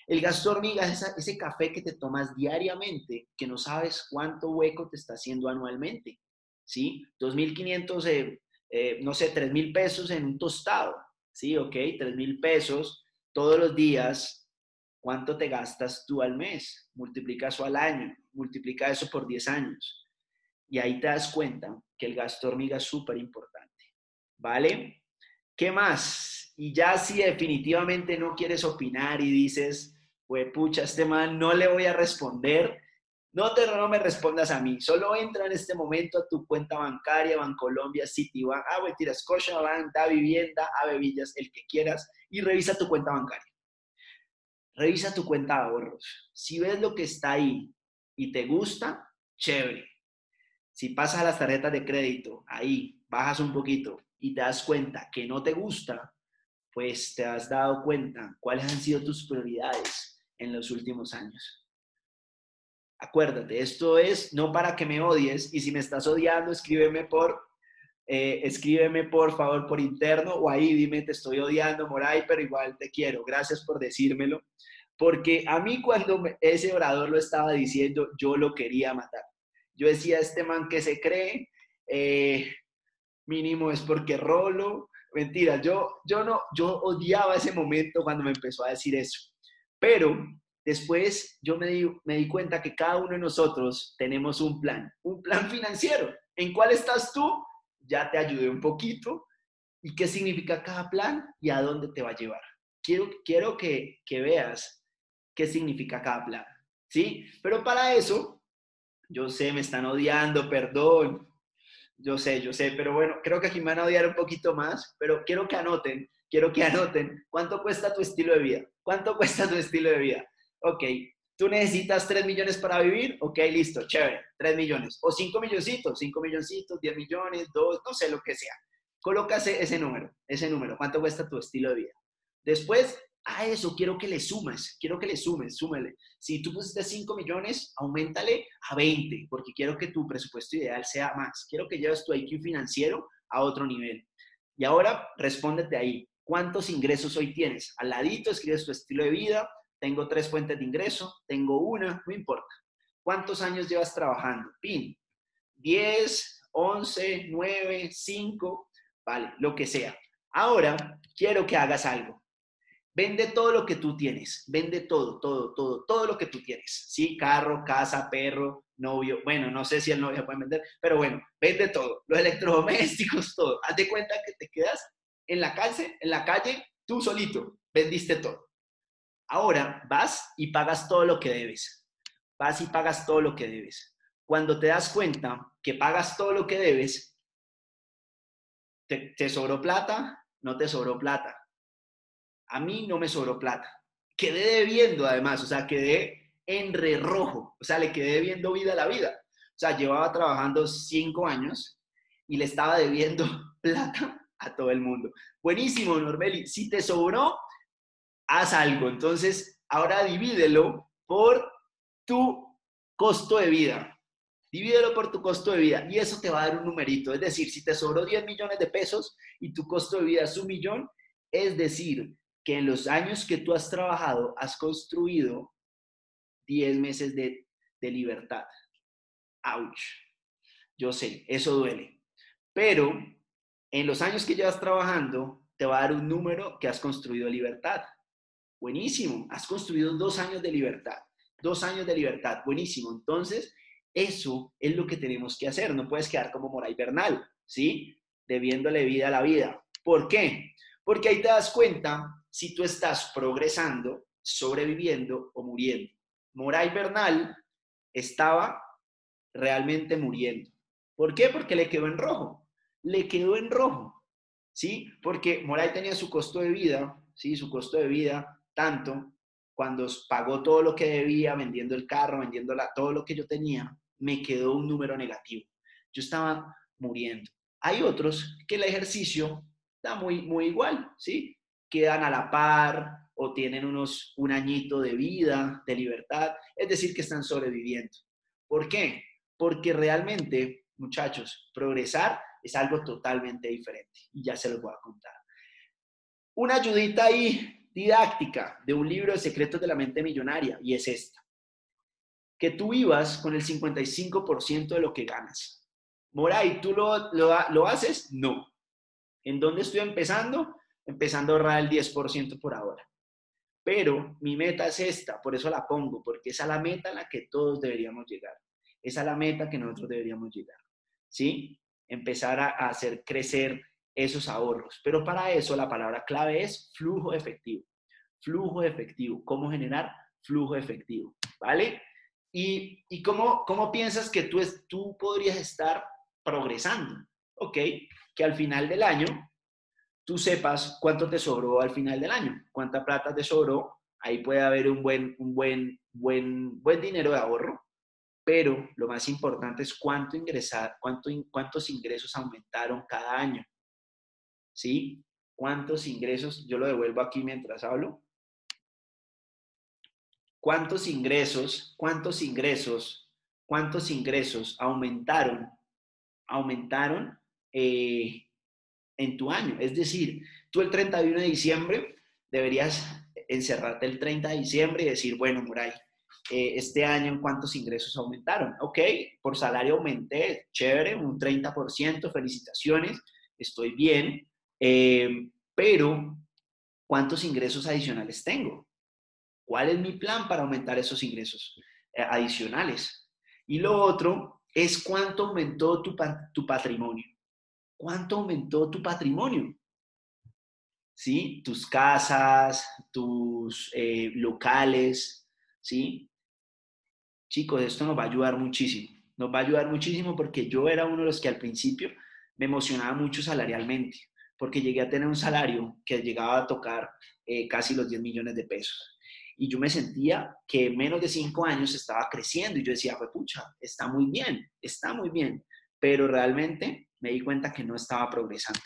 El gasto hormiga es ese café que te tomas diariamente, que no sabes cuánto hueco te está haciendo anualmente. ¿Sí? 2.500, eh, eh, no sé, 3.000 pesos en un tostado. ¿Sí? Ok, 3.000 pesos todos los días. ¿Cuánto te gastas tú al mes? Multiplica eso al año. Multiplica eso por 10 años. Y ahí te das cuenta que el gasto hormiga es súper importante. ¿Vale? ¿Qué más? Y ya si definitivamente no quieres opinar y dices, pues pucha, este man no le voy a responder, no, te, no me respondas a mí, solo entra en este momento a tu cuenta bancaria, Bancolombia, Citibank, ah, tira Scotiabank, da vivienda, a el que quieras, y revisa tu cuenta bancaria. Revisa tu cuenta de ahorros. Si ves lo que está ahí y te gusta, chévere. Si pasas a las tarjetas de crédito, ahí bajas un poquito y te das cuenta que no te gusta, pues te has dado cuenta cuáles han sido tus prioridades en los últimos años. Acuérdate, esto es no para que me odies y si me estás odiando, escríbeme por, eh, escríbeme por favor por interno o ahí dime te estoy odiando, Moray, pero igual te quiero. Gracias por decírmelo. Porque a mí cuando ese orador lo estaba diciendo, yo lo quería matar. Yo decía, este man que se cree, eh, mínimo es porque rolo. Mentira, yo, yo no, yo odiaba ese momento cuando me empezó a decir eso. Pero después yo me di, me di cuenta que cada uno de nosotros tenemos un plan, un plan financiero. ¿En cuál estás tú? Ya te ayudé un poquito. ¿Y qué significa cada plan y a dónde te va a llevar? Quiero, quiero que, que veas qué significa cada plan. ¿Sí? Pero para eso yo sé, me están odiando, perdón. Yo sé, yo sé, pero bueno, creo que aquí me van a odiar un poquito más, pero quiero que anoten, quiero que anoten cuánto cuesta tu estilo de vida. ¿Cuánto cuesta tu estilo de vida? Ok, tú necesitas 3 millones para vivir, ok, listo, chévere, 3 millones. O 5 milloncitos, 5 milloncitos, 10 millones, 2, no sé lo que sea. Colócase ese número, ese número, cuánto cuesta tu estilo de vida. Después, a eso quiero que le sumes, quiero que le sumes, súmele. Si tú pusiste 5 millones, aumentale a 20, porque quiero que tu presupuesto ideal sea más. Quiero que lleves tu IQ financiero a otro nivel. Y ahora respóndete ahí. ¿Cuántos ingresos hoy tienes? Al ladito escribes tu estilo de vida. Tengo tres fuentes de ingreso, tengo una, no importa. ¿Cuántos años llevas trabajando? PIN. 10, 11, 9, 5, vale, lo que sea. Ahora quiero que hagas algo. Vende todo lo que tú tienes, vende todo, todo, todo, todo lo que tú tienes, ¿sí? Carro, casa, perro, novio, bueno, no sé si el novio puede vender, pero bueno, vende todo, los electrodomésticos, [laughs] todo. Haz de cuenta que te quedas en la calle, en la calle, tú solito, vendiste todo. Ahora vas y pagas todo lo que debes. Vas y pagas todo lo que debes. Cuando te das cuenta que pagas todo lo que debes, te, te sobró plata, no te sobró plata a mí no me sobró plata. Quedé debiendo además, o sea, quedé en re rojo, o sea, le quedé debiendo vida a la vida. O sea, llevaba trabajando cinco años y le estaba debiendo [laughs] plata a todo el mundo. Buenísimo, Norbeli. Si te sobró, haz algo. Entonces, ahora divídelo por tu costo de vida. Divídelo por tu costo de vida y eso te va a dar un numerito. Es decir, si te sobró 10 millones de pesos y tu costo de vida es un millón, es decir, que en los años que tú has trabajado has construido 10 meses de, libertad. ¡Auch! Yo sé, eso duele. Pero en los años que llevas trabajando, te va a dar un número que has construido libertad. Buenísimo, has construido dos años de libertad. Dos años de libertad, buenísimo. Entonces, eso es lo que tenemos que hacer. No puedes quedar como Moray Bernal, ¿sí? Debiéndole vida a la vida. ¿Por qué? Porque ahí te das cuenta si tú estás progresando, sobreviviendo o muriendo. Moray Bernal estaba realmente muriendo. ¿Por qué? Porque le quedó en rojo. le quedó en rojo, ¿sí? Porque Moray tenía su costo de vida, ¿sí? Su costo de vida, tanto cuando pagó todo lo que debía, vendiendo el carro, vendiendo todo lo que yo tenía, me quedó un número negativo. Yo estaba muriendo. Hay otros que el ejercicio da muy, muy igual, ¿sí? Quedan a la par o tienen unos, un añito de vida, de libertad, es decir, que están sobreviviendo. ¿Por qué? Porque realmente, muchachos, progresar es algo totalmente diferente y ya se los voy a contar. Una ayudita ahí didáctica de un libro de secretos de la mente millonaria y es esta. Que tú vivas con el 55% de lo que ganas. Moray, ¿tú lo, lo, haces? No. ¿En dónde estoy empezando? Empezando a ahorrar el 10% por ahora. Pero mi meta es esta, por eso la pongo, porque es a la meta a la que todos deberíamos llegar. Es a la meta que nosotros deberíamos llegar. ¿Sí? Empezar a, a hacer crecer esos ahorros. Pero para eso la palabra clave es flujo efectivo. Flujo efectivo. ¿Cómo generar flujo efectivo? ¿Vale? ¿Y, y cómo, cómo piensas que tú, es, tú podrías estar progresando? Ok, que al final del año tú sepas cuánto te sobró al final del año, cuánta plata te sobró. Ahí puede haber un buen, un buen, buen, buen dinero de ahorro, pero lo más importante es cuánto ingresar, cuánto, cuántos ingresos aumentaron cada año. ¿sí? ¿Cuántos ingresos? Yo lo devuelvo aquí mientras hablo. ¿Cuántos ingresos, cuántos ingresos, cuántos ingresos aumentaron, aumentaron eh, en tu año? Es decir, tú el 31 de diciembre deberías encerrarte el 30 de diciembre y decir, bueno, Muray, eh, este año cuántos ingresos aumentaron. Ok, por salario aumenté, chévere, un 30%, felicitaciones, estoy bien. Eh, pero, ¿cuántos ingresos adicionales tengo? ¿Cuál es mi plan para aumentar esos ingresos eh, adicionales? Y lo otro es cuánto aumentó tu patrimonio. ¿Cuánto aumentó tu patrimonio? ¿Sí? Tus casas, tus eh, locales, ¿sí? Chicos, esto nos va a ayudar muchísimo. Nos va a ayudar muchísimo porque yo era uno de los que al principio me emocionaba mucho salarialmente porque llegué a tener un salario que llegaba a tocar eh, casi los 10 millones de pesos. Y yo me sentía que en menos de cinco años estaba creciendo y yo decía, pues pucha, está muy bien, está muy bien, pero realmente me di cuenta que no estaba progresando.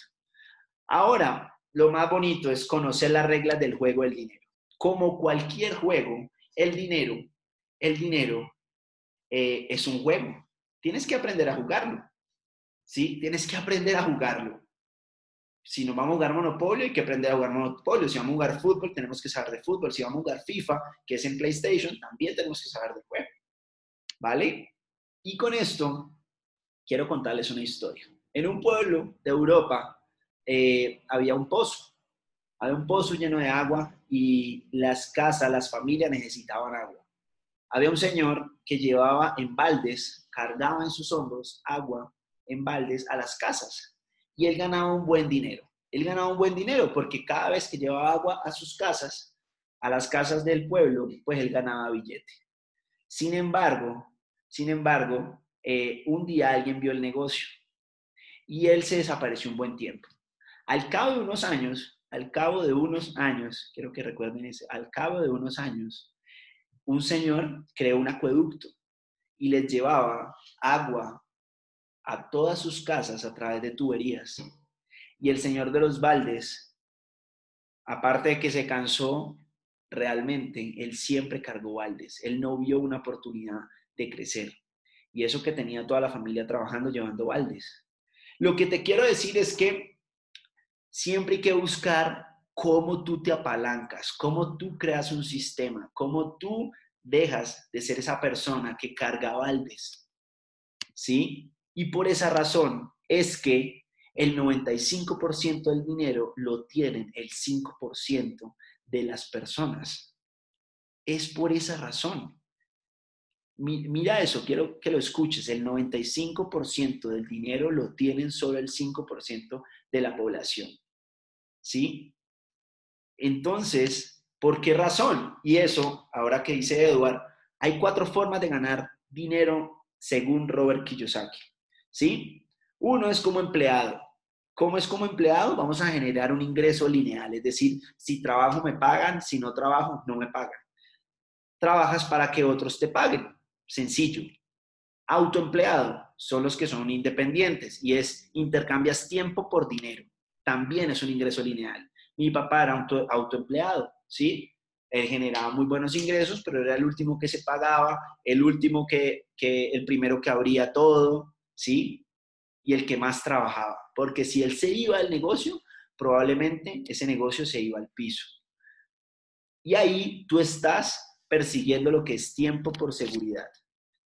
Ahora, lo más bonito es conocer las reglas del juego del dinero. Como cualquier juego, el dinero, el dinero eh, es un juego. Tienes que aprender a jugarlo. ¿Sí? Tienes que aprender a jugarlo si nos vamos a jugar Monopolio, hay que aprender a jugar Monopolio. Si vamos a jugar fútbol, tenemos que saber de fútbol. Si vamos a jugar FIFA, que es en PlayStation, también tenemos que saber de juego. ¿Vale? Y con esto, quiero contarles una historia. En un pueblo de Europa eh, había un pozo. Había un pozo lleno de agua y las casas, las familias necesitaban agua. Había un señor que llevaba en baldes, cargaba en sus hombros agua en baldes a las casas y él ganaba un buen dinero. Él ganaba un buen dinero porque cada vez que llevaba agua a sus casas, a las casas del pueblo, pues él ganaba billete. Sin embargo, sin embargo, eh, un día alguien vio el negocio y él se desapareció un buen tiempo. Al cabo de unos años, al cabo de unos años, quiero que recuerden eso, al cabo de unos años, un señor creó un acueducto y les llevaba agua a todas sus casas a través de tuberías. Y el señor de los baldes, aparte de que se cansó, realmente él siempre cargó baldes. Él no vio una oportunidad de crecer. Y eso que tenía toda la familia trabajando llevando baldes. Lo que te quiero decir es que siempre hay que buscar cómo tú te apalancas, cómo tú creas un sistema, cómo tú dejas de ser esa persona que carga baldes. ¿Sí? Y por esa razón es que el 95% del dinero lo tienen el 5% de las personas. Es por esa razón. Mira eso, quiero que lo escuches. El 95% del dinero lo tienen solo el 5% de la población. ¿Sí? Entonces, ¿por qué razón? Y eso, ahora que dice Edward, hay cuatro formas de ganar dinero según Robert Kiyosaki. ¿sí? Uno es como empleado. ¿Cómo es como empleado? Vamos a generar un ingreso lineal, es decir, si trabajo me pagan, si no trabajo no me pagan. Trabajas para que otros te paguen, sencillo. Autoempleado son los que son independientes y es intercambias tiempo por dinero. También es un ingreso lineal. Mi papá era auto, autoempleado, ¿sí? Él generaba muy buenos ingresos, pero era el último que se pagaba, el último que, que el primero que abría todo, ¿sí? Y el que más trabajaba. Porque si él se iba al negocio, probablemente ese negocio se iba al piso. Y ahí tú estás persiguiendo lo que es tiempo por seguridad.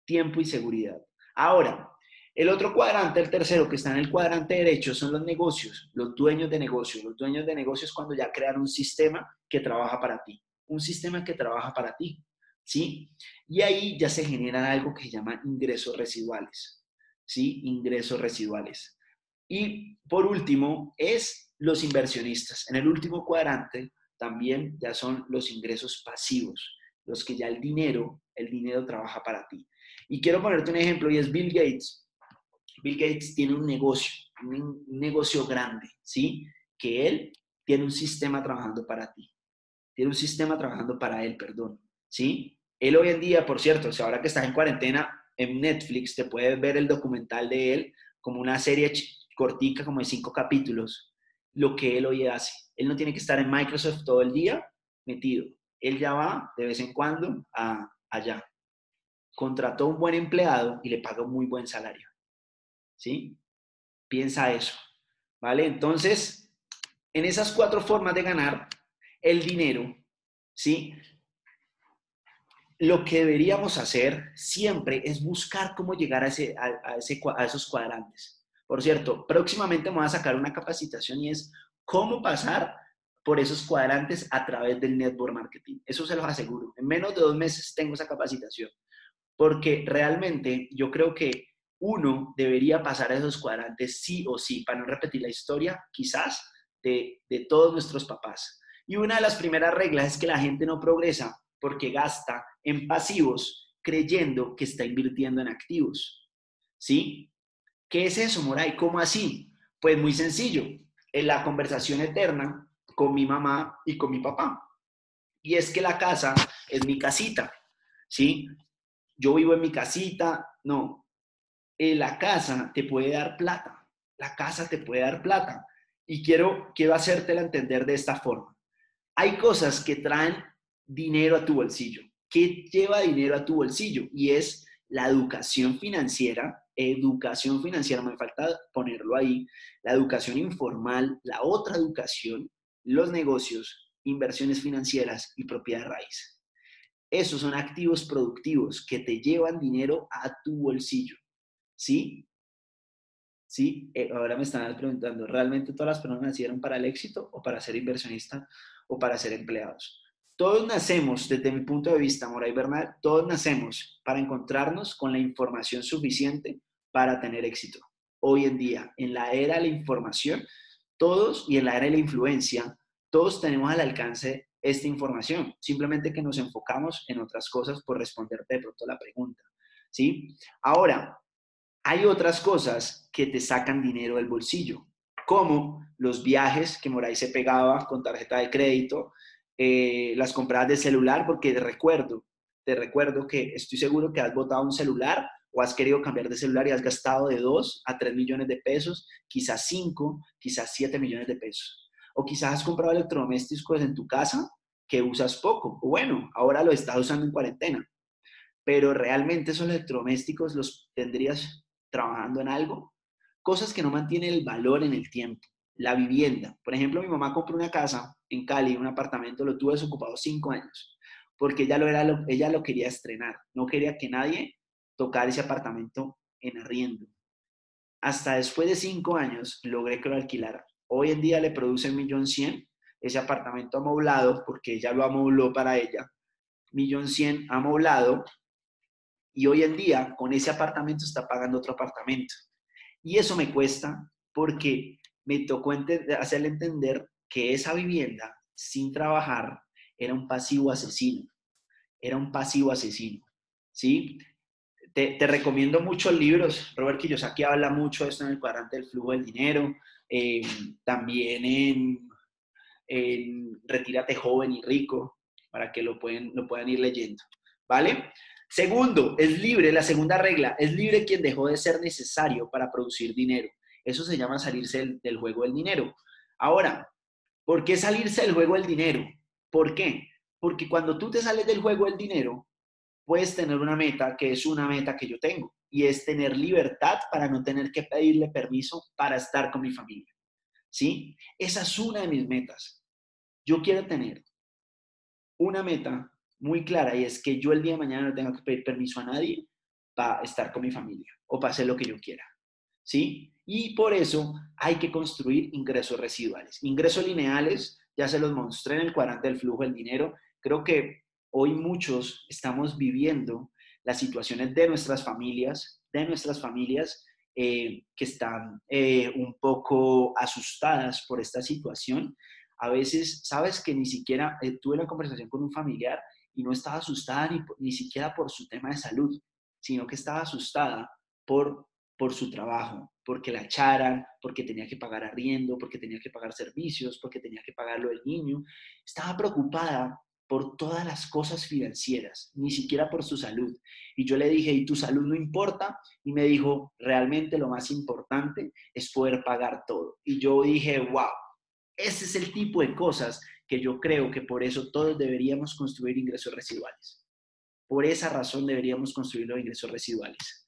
Tiempo y seguridad. Ahora, el otro cuadrante, el tercero que está en el cuadrante derecho, son los negocios, los dueños de negocios. Los dueños de negocios cuando ya crean un sistema que trabaja para ti. Un sistema que trabaja para ti. ¿Sí? Y ahí ya se generan algo que se llama ingresos residuales. ¿Sí? Ingresos residuales. Y por último, es los inversionistas. En el último cuadrante también ya son los ingresos pasivos, los que ya el dinero, el dinero trabaja para ti. Y quiero ponerte un ejemplo y es Bill Gates. Bill Gates tiene un negocio, un negocio grande, ¿sí? Que él tiene un sistema trabajando para ti. Tiene un sistema trabajando para él, perdón, ¿sí? Él hoy en día, por cierto, o ahora que estás en cuarentena, en Netflix te puedes ver el documental de él como una serie cortica como de cinco capítulos, lo que él hoy hace. Él no tiene que estar en Microsoft todo el día metido. Él ya va de vez en cuando a allá. Contrató un buen empleado y le paga un muy buen salario. ¿Sí? Piensa eso. ¿Vale? Entonces, en esas cuatro formas de ganar el dinero, ¿sí? Lo que deberíamos hacer siempre es buscar cómo llegar a, ese, a, ese, a esos cuadrantes. Por cierto, próximamente me voy a sacar una capacitación y es cómo pasar por esos cuadrantes a través del network marketing. Eso se los aseguro. En menos de dos meses tengo esa capacitación. Porque realmente yo creo que uno debería pasar a esos cuadrantes sí o sí, para no repetir la historia, quizás, de, de todos nuestros papás. Y una de las primeras reglas es que la gente no progresa porque gasta en pasivos creyendo que está invirtiendo en activos. ¿Sí? ¿Qué es eso, Moray? ¿Cómo así? Pues muy sencillo, en la conversación eterna con mi mamá y con mi papá. Y es que la casa es mi casita, ¿sí? Yo vivo en mi casita, no. En la casa te puede dar plata, la casa te puede dar plata. Y quiero, quiero hacértela entender de esta forma. Hay cosas que traen dinero a tu bolsillo. ¿Qué lleva dinero a tu bolsillo? Y es la educación financiera educación financiera, me falta ponerlo ahí, la educación informal, la otra educación, los negocios, inversiones financieras y propiedad raíz. Esos son activos productivos que te llevan dinero a tu bolsillo. ¿Sí? ¿Sí? Eh, ahora me están preguntando, ¿realmente todas las personas nacieron para el éxito o para ser inversionistas o para ser empleados? Todos nacemos, desde mi punto de vista, Moray Bernal, todos nacemos para encontrarnos con la información suficiente para tener éxito. Hoy en día, en la era de la información, todos y en la era de la influencia, todos tenemos al alcance esta información, simplemente que nos enfocamos en otras cosas por responderte de pronto la pregunta. ¿Sí? Ahora, hay otras cosas que te sacan dinero del bolsillo, como los viajes que Moray se pegaba con tarjeta de crédito, eh, las compradas de celular, porque te recuerdo, te recuerdo que estoy seguro que has botado un celular o has querido cambiar de celular y has gastado de 2 a 3 millones de pesos, quizás 5, quizás 7 millones de pesos. O quizás has comprado electrodomésticos en tu casa que usas poco. O bueno, ahora lo estás usando en cuarentena. Pero realmente esos electrodomésticos los tendrías trabajando en algo. Cosas que no mantienen el valor en el tiempo. La vivienda. Por ejemplo, mi mamá compró una casa en Cali, un apartamento, lo tuvo desocupado cinco años, porque ella lo, era, ella lo quería estrenar, no quería que nadie tocar ese apartamento en arriendo. Hasta después de cinco años logré que lo alquilara. Hoy en día le produce un millón cien ese apartamento amoblado, porque ella lo amobló para ella, millón cien amoblado, y hoy en día con ese apartamento está pagando otro apartamento. Y eso me cuesta porque me tocó hacerle entender que esa vivienda sin trabajar era un pasivo asesino, era un pasivo asesino, ¿sí? Te, recomiendo muchos libros, Robert Kiyosaki habla mucho de esto en el cuadrante del flujo del dinero, em, también en, Retírate joven y rico, para que lo, pueden, lo puedan ir leyendo. ¿Vale? Segundo, es libre, la segunda regla, es libre quien dejó de ser necesario para producir dinero. Eso se llama salirse del, juego del dinero. Ahora, ¿por qué salirse del juego del dinero? ¿Por qué? Porque cuando tú te sales del juego del dinero, puedes tener una meta que es una meta que yo tengo y es tener libertad para no tener que pedirle permiso para estar con mi familia. ¿Sí? Esa es una de mis metas. Yo quiero tener una meta muy clara y es que yo el día de mañana no tengo que pedir permiso a nadie para estar con mi familia o para hacer lo que yo quiera. ¿Sí? Y por eso hay que construir ingresos residuales. Ingresos lineales, ya se los mostré en el cuadrante del flujo del dinero. Creo que hoy muchos estamos viviendo las situaciones de nuestras familias, de nuestras familias eh, que están eh, un poco asustadas por esta situación. A veces, sabes que ni siquiera eh, tuve la conversación con un familiar y no estaba asustada ni, ni siquiera por su tema de salud, sino que estaba asustada por, por su trabajo, porque la echaran, porque tenía que pagar arriendo, porque tenía que pagar servicios, porque tenía que pagarlo el niño. Estaba preocupada por todas las cosas financieras, ni siquiera por su salud. Y yo le dije, ¿y tu salud no importa? Y me dijo, realmente lo más importante es poder pagar todo. Y yo dije, wow, ese es el tipo de cosas que yo creo que por eso todos deberíamos construir ingresos residuales. Por esa razón deberíamos construir los ingresos residuales.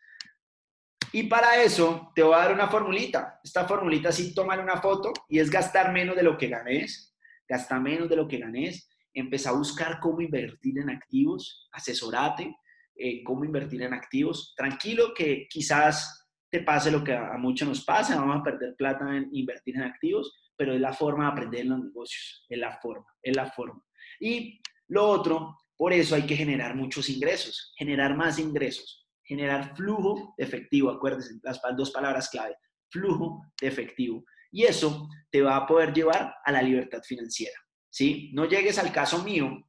Y para eso te voy a dar una formulita. Esta formulita sí, tomar una foto y es gastar menos de lo que ganes. Gasta menos de lo que ganes. Empieza a buscar cómo invertir en activos. Asesorate en cómo invertir en activos. Tranquilo que quizás te pase lo que a muchos nos pasa. Vamos a perder plata en invertir en activos pero es la forma de aprender en los negocios, es la forma, es la forma. Y lo otro, por eso hay que generar muchos ingresos, generar más ingresos, generar flujo de efectivo, acuérdense, las dos palabras clave, flujo de efectivo. Y eso te va a poder llevar a la libertad financiera, ¿sí? No llegues al caso mío,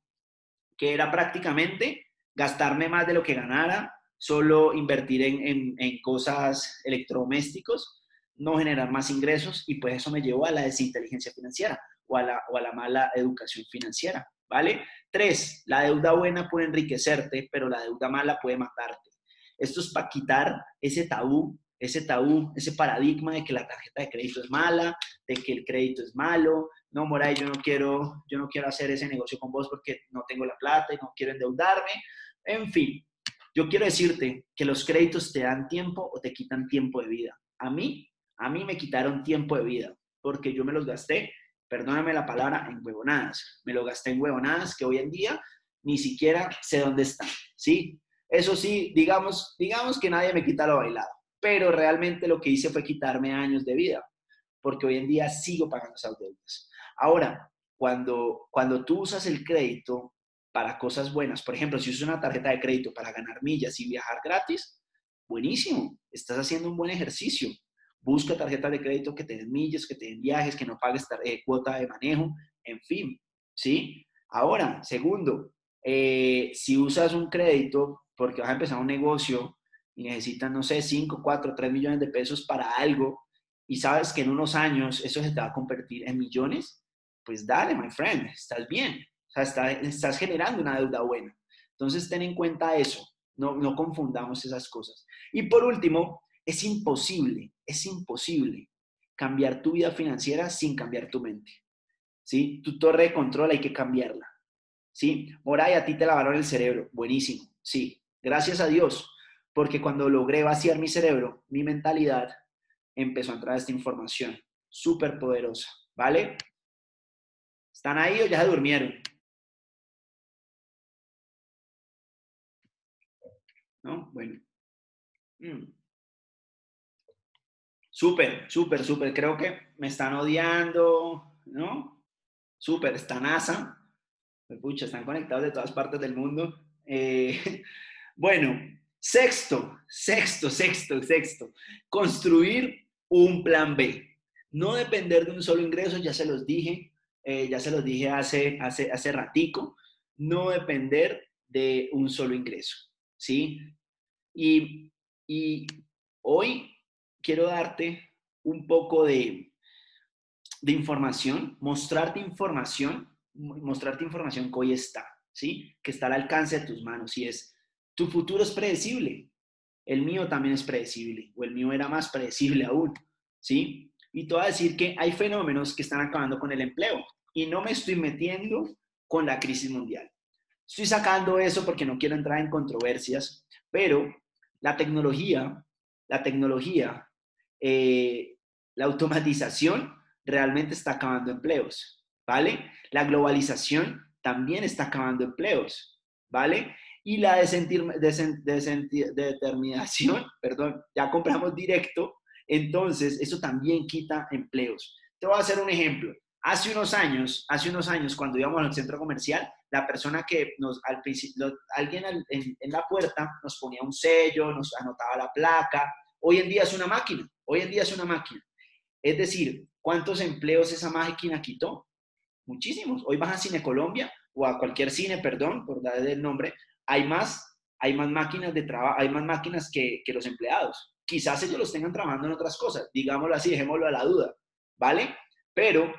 que era prácticamente gastarme más de lo que ganara, solo invertir en, en, cosas electrodomésticos, no generar más ingresos y pues eso me llevó a la desinteligencia financiera o a la, o a la mala educación financiera, ¿vale? Tres, la deuda buena puede enriquecerte, pero la deuda mala puede matarte. Esto es para quitar ese tabú, ese tabú, ese paradigma de que la tarjeta de crédito es mala, de que el crédito es malo. No, Moray, yo no quiero, yo no quiero hacer ese negocio con vos porque no tengo la plata y no quiero endeudarme. En fin, yo quiero decirte que los créditos te dan tiempo o te quitan tiempo de vida. A mí a mí me quitaron tiempo de vida porque yo me los gasté, perdóname la palabra, en huevonadas. Me lo gasté en huevonadas que hoy en día ni siquiera sé dónde están, ¿sí? Eso sí, digamos, digamos que nadie me quita lo bailado, pero realmente lo que hice fue quitarme años de vida, porque hoy en día sigo pagando esas deudas. Ahora, cuando, cuando tú usas el crédito para cosas buenas, por ejemplo, si usas una tarjeta de crédito para ganar millas y viajar gratis, buenísimo, estás haciendo un buen ejercicio. Busca tarjetas de crédito que te den millas, que te den viajes, que no pagues eh, cuota de manejo, en fin, ¿sí? Ahora, segundo, eh, si usas un crédito porque vas a empezar un negocio y necesitas, no sé, 5, 4, 3 millones de pesos para algo y sabes que en unos años eso se te va a convertir en millones, pues dale, my friend, estás bien. O sea, estás generando una deuda buena. Entonces, ten en cuenta eso. No, no confundamos esas cosas. Y por último, es imposible, es imposible cambiar tu vida financiera sin cambiar tu mente. ¿Sí? Tu torre de control hay que cambiarla. ¿Sí? Moray, a ti te lavaron el cerebro. Buenísimo. Sí. Gracias a Dios. Porque cuando logré vaciar mi cerebro, mi mentalidad, empezó a entrar esta información súper poderosa. ¿Vale? ¿Están ahí o ya se durmieron? ¿No? Bueno. Mm. Súper, súper, súper. Creo que me están odiando, ¿no? Súper, está NASA. Pucha, están conectados de todas partes del mundo. Eh, [laughs] bueno, sexto, sexto, sexto, sexto. Construir un plan B. No depender de un solo ingreso, ya se los dije, eh, ya se los dije hace, hace, hace ratico. No depender de un solo ingreso, ¿sí? Y, y hoy quiero darte un poco de, de información, mostrarte información, mostrarte información que hoy está, ¿sí? Que está al alcance de tus manos y es, tu futuro es predecible, el mío también es predecible, o el mío era más predecible aún, ¿sí? Y te voy a decir que hay fenómenos que están acabando con el empleo y no me estoy metiendo con la crisis mundial. Estoy sacando eso porque no quiero entrar en controversias, pero la tecnología, la tecnología, eh, la automatización realmente está acabando empleos, ¿vale? La globalización también está acabando empleos, ¿vale? Y la determinación, [laughs] perdón, ya compramos directo, entonces eso también quita empleos. Te voy a hacer un ejemplo. Hace unos años, hace unos años, cuando íbamos al centro comercial, la persona que nos, al principio, alguien en, la puerta nos ponía un sello, nos anotaba la placa. Hoy en día es una máquina, hoy en día es una máquina. Es decir, ¿cuántos empleos esa máquina quitó? Muchísimos. Hoy vas a Cine Colombia o a cualquier cine, perdón, por darle el nombre, hay más, hay más máquinas de trabajo, hay más máquinas que, que los empleados. Quizás ellos los tengan trabajando en otras cosas, digámoslo así, dejémoslo a la duda, ¿vale? Pero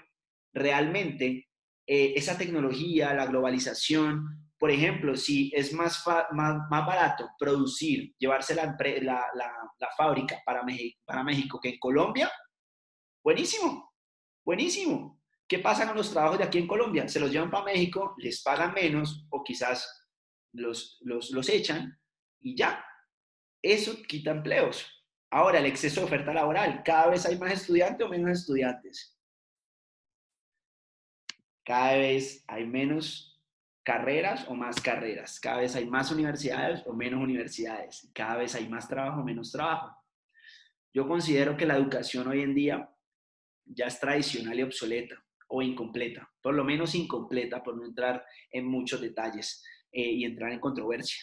realmente eh, esa tecnología, la globalización, por ejemplo, si es más, más, más, barato producir, llevarse la, la, la, fábrica para México, para México que en Colombia, buenísimo, buenísimo. ¿Qué pasa con los trabajos de aquí en Colombia? Se los llevan para México, les pagan menos o quizás los, los, los echan y ya. Eso quita empleos. Ahora, el exceso de oferta laboral. Cada vez hay más estudiantes o menos estudiantes cada vez hay menos carreras o más carreras, cada vez hay más universidades o menos universidades, cada vez hay más trabajo o menos trabajo. Yo considero que la educación hoy en día ya es tradicional y obsoleta o incompleta, por lo menos incompleta, por no entrar en muchos detalles eh, y entrar en controversia.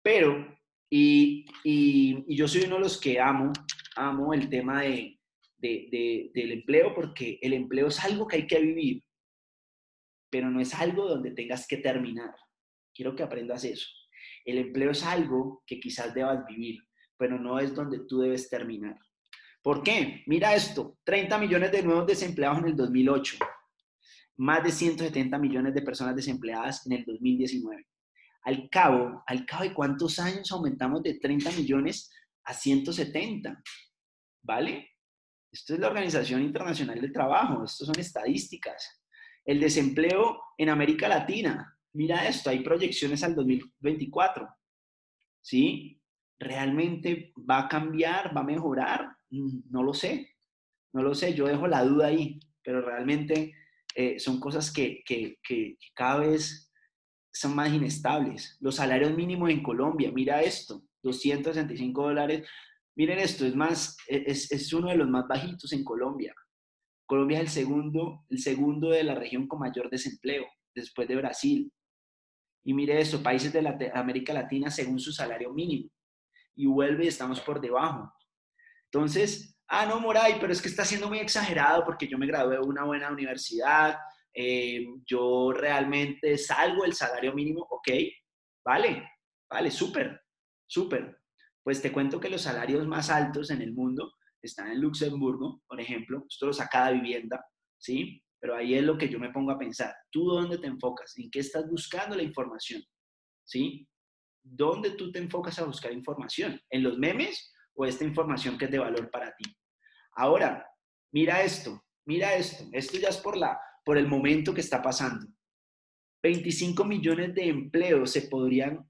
Pero, y, y, yo soy uno de los que amo, amo el tema de, de, del empleo porque el empleo es algo que hay que vivir, pero no es algo donde tengas que terminar. Quiero que aprendas eso. El empleo es algo que quizás debas vivir, pero no es donde tú debes terminar. ¿Por qué? Mira esto, 30 millones de nuevos desempleados en el 2008, más de 170 millones de personas desempleadas en el 2019. Al cabo, al cabo de cuántos años aumentamos de 30 millones a 170, ¿vale? Esto es la Organización Internacional del Trabajo, esto son estadísticas. El desempleo en América Latina, mira esto, hay proyecciones al 2024. ¿Sí? ¿Realmente va a cambiar? ¿Va a mejorar? Mm, no lo sé. No lo sé, yo dejo la duda ahí, pero realmente eh, son cosas que, que, que, cada vez son más inestables. Los salarios mínimos en Colombia, mira esto, 265 dólares. Miren esto, es, más, es, es uno de los más bajitos en Colombia. Colombia es el segundo, el segundo de la región con mayor desempleo, después de Brasil. Y mire eso, países de América Latina según su salario mínimo. Y vuelve y estamos por debajo. Entonces, ah, no, Moray, pero es que está siendo muy exagerado porque yo me gradué de una buena universidad, eh, yo realmente salgo del salario mínimo, ok, vale, vale, súper, súper. Pues te cuento que los salarios más altos en el mundo están en Luxemburgo, por ejemplo, esto lo saca de vivienda, ¿sí? Pero ahí es lo que yo me pongo a pensar. ¿Tú dónde te enfocas? ¿En qué estás buscando la información? ¿Sí? ¿Dónde tú te enfocas a buscar información? ¿En los memes o esta información que es de valor para ti? Ahora, mira esto, mira esto. Esto ya es por, la, por el momento que está pasando. 25 millones de empleos se podrían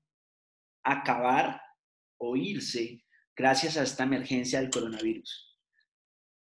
acabar o irse gracias a esta emergencia del coronavirus.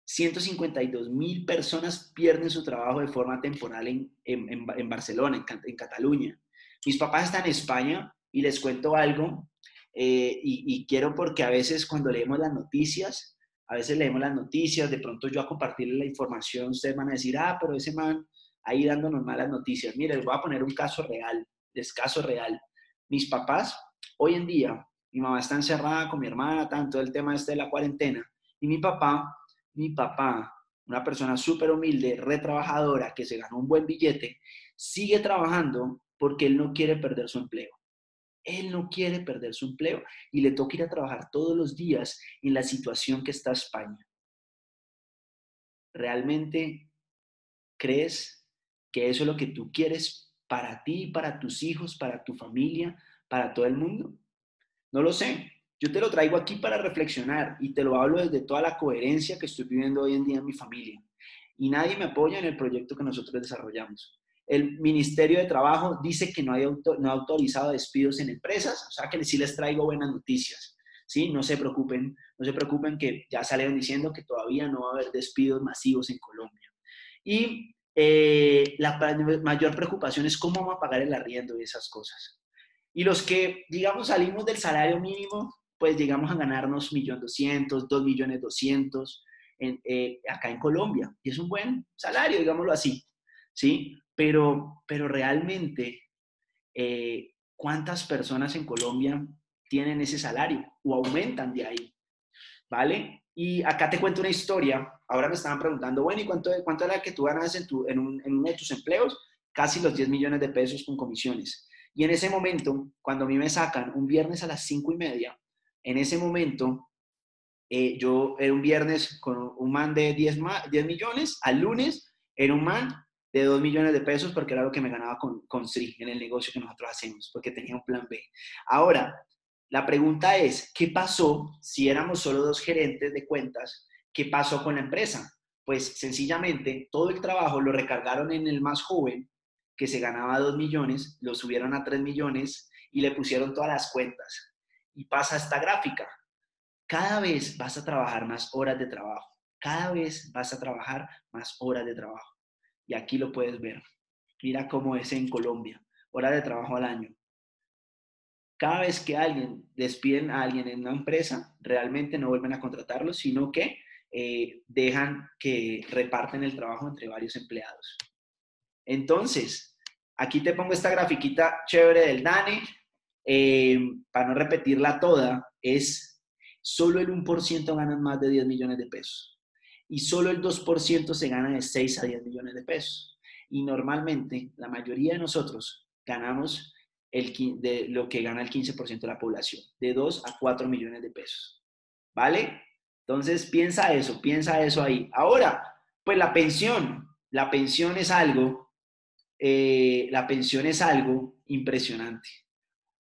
152 mil personas pierden su trabajo de forma temporal en, en, Barcelona, en, Cataluña. Mis papás están en España y les cuento algo eh, y, quiero porque a veces cuando leemos las noticias, a veces leemos las noticias, de pronto yo a compartirles la información, ustedes van a decir, ah, pero ese man ahí dándonos malas noticias. Mire, les voy a poner un caso real, es caso real. Mis papás, hoy en día, mi mamá está encerrada con mi hermana, tanto el tema este de la cuarentena, y mi papá, mi papá, una persona súper humilde, retrabajadora, que se ganó un buen billete, sigue trabajando porque él no quiere perder su empleo. Él no quiere perder su empleo y le toca ir a trabajar todos los días en la situación que está España. Realmente ¿crees que eso es lo que tú quieres para ti, para tus hijos, para tu familia, para todo el mundo? No lo sé. Yo te lo traigo aquí para reflexionar y te lo hablo desde toda la coherencia que estoy viviendo hoy en día en mi familia. Y nadie me apoya en el proyecto que nosotros desarrollamos. El Ministerio de Trabajo dice que no, hay no ha autorizado despidos en empresas, o sea que sí les traigo buenas noticias. ¿sí? No se preocupen, no se preocupen que ya salieron diciendo que todavía no va a haber despidos masivos en Colombia. Y eh, la mayor preocupación es cómo vamos a pagar el arriendo y esas cosas. Y los que, digamos, salimos del salario mínimo, pues llegamos a ganarnos 1.200.000, 2.200.000 eh, acá en Colombia. Y es un buen salario, digámoslo así, ¿sí? Pero, pero realmente, eh, ¿cuántas personas en Colombia tienen ese salario o aumentan de ahí? ¿Vale? Y acá te cuento una historia. Ahora me estaban preguntando, bueno, ¿y cuánto, cuánto era que tú ganas en, tu, en, un, en uno de tus empleos? Casi los 10 millones de pesos con comisiones. Y en ese momento, cuando a mí me sacan un viernes a las 5 y media, en ese momento, eh, yo era un viernes con un man de 10, 10 millones, al lunes era un man de 2 millones de pesos porque era lo que me ganaba con, con SRI en el negocio que nosotros hacemos, porque tenía un plan B. Ahora, la pregunta es, ¿qué pasó si éramos solo dos gerentes de cuentas? ¿Qué pasó con la empresa? Pues sencillamente todo el trabajo lo recargaron en el más joven, que se ganaba 2 millones, lo subieron a 3 millones y le pusieron todas las cuentas. Y pasa esta gráfica. Cada vez vas a trabajar más horas de trabajo. Cada vez vas a trabajar más horas de trabajo. Y aquí lo puedes ver. Mira cómo es en Colombia. Horas de trabajo al año. Cada vez que alguien despiden a alguien en una empresa, realmente no vuelven a contratarlo, sino que eh, dejan que reparten el trabajo entre varios empleados. Entonces, aquí te pongo esta grafiquita chévere del DANE, eh, para no repetirla toda, es solo el 1% ganan más de 10 millones de pesos y solo el 2% se gana de 6 a 10 millones de pesos. Y normalmente la mayoría de nosotros ganamos el, de lo que gana el 15% de la población, de 2 a 4 millones de pesos. ¿Vale? Entonces piensa eso, piensa eso ahí. Ahora, pues la pensión, la pensión es algo, eh, la pensión es algo impresionante.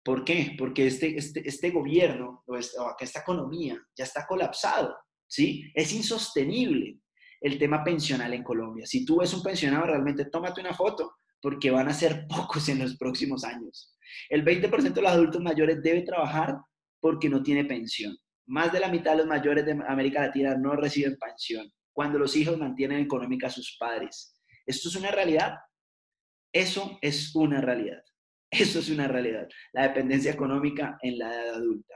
¿Por qué? Porque este, este, este gobierno o esta, esta economía ya está colapsado. ¿sí? Es insostenible el tema pensional en Colombia. Si tú ves un pensionado, realmente tómate una foto porque van a ser [laughs] pocos en los próximos años. El 20% de los adultos mayores debe trabajar porque no tiene pensión. Más de la mitad de los mayores de América Latina no reciben pensión cuando los hijos mantienen económica a sus padres. ¿Esto es una realidad? Eso es una realidad. Eso es una realidad. La dependencia económica en la edad adulta.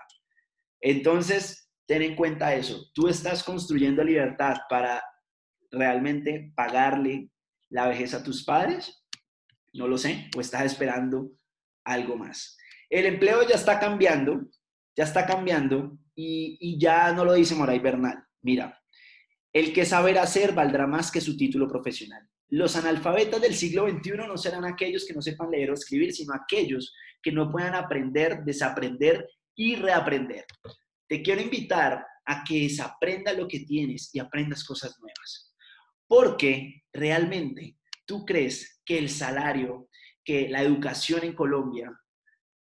Entonces, ten en cuenta eso. Tú estás construyendo libertad para realmente pagarle la vejez a tus padres. No lo sé. O estás esperando algo más. El empleo ya está cambiando, ya está cambiando y, ya no lo dice Moray Bernal. Mira, el que saber hacer valdrá más que su título profesional. Los analfabetas del siglo XXI no serán aquellos que no sepan leer o escribir, sino aquellos que no puedan aprender, desaprender y reaprender te quiero invitar a que desaprenda lo que tienes y aprendas cosas nuevas. Porque realmente tú crees que el salario, que la educación en Colombia,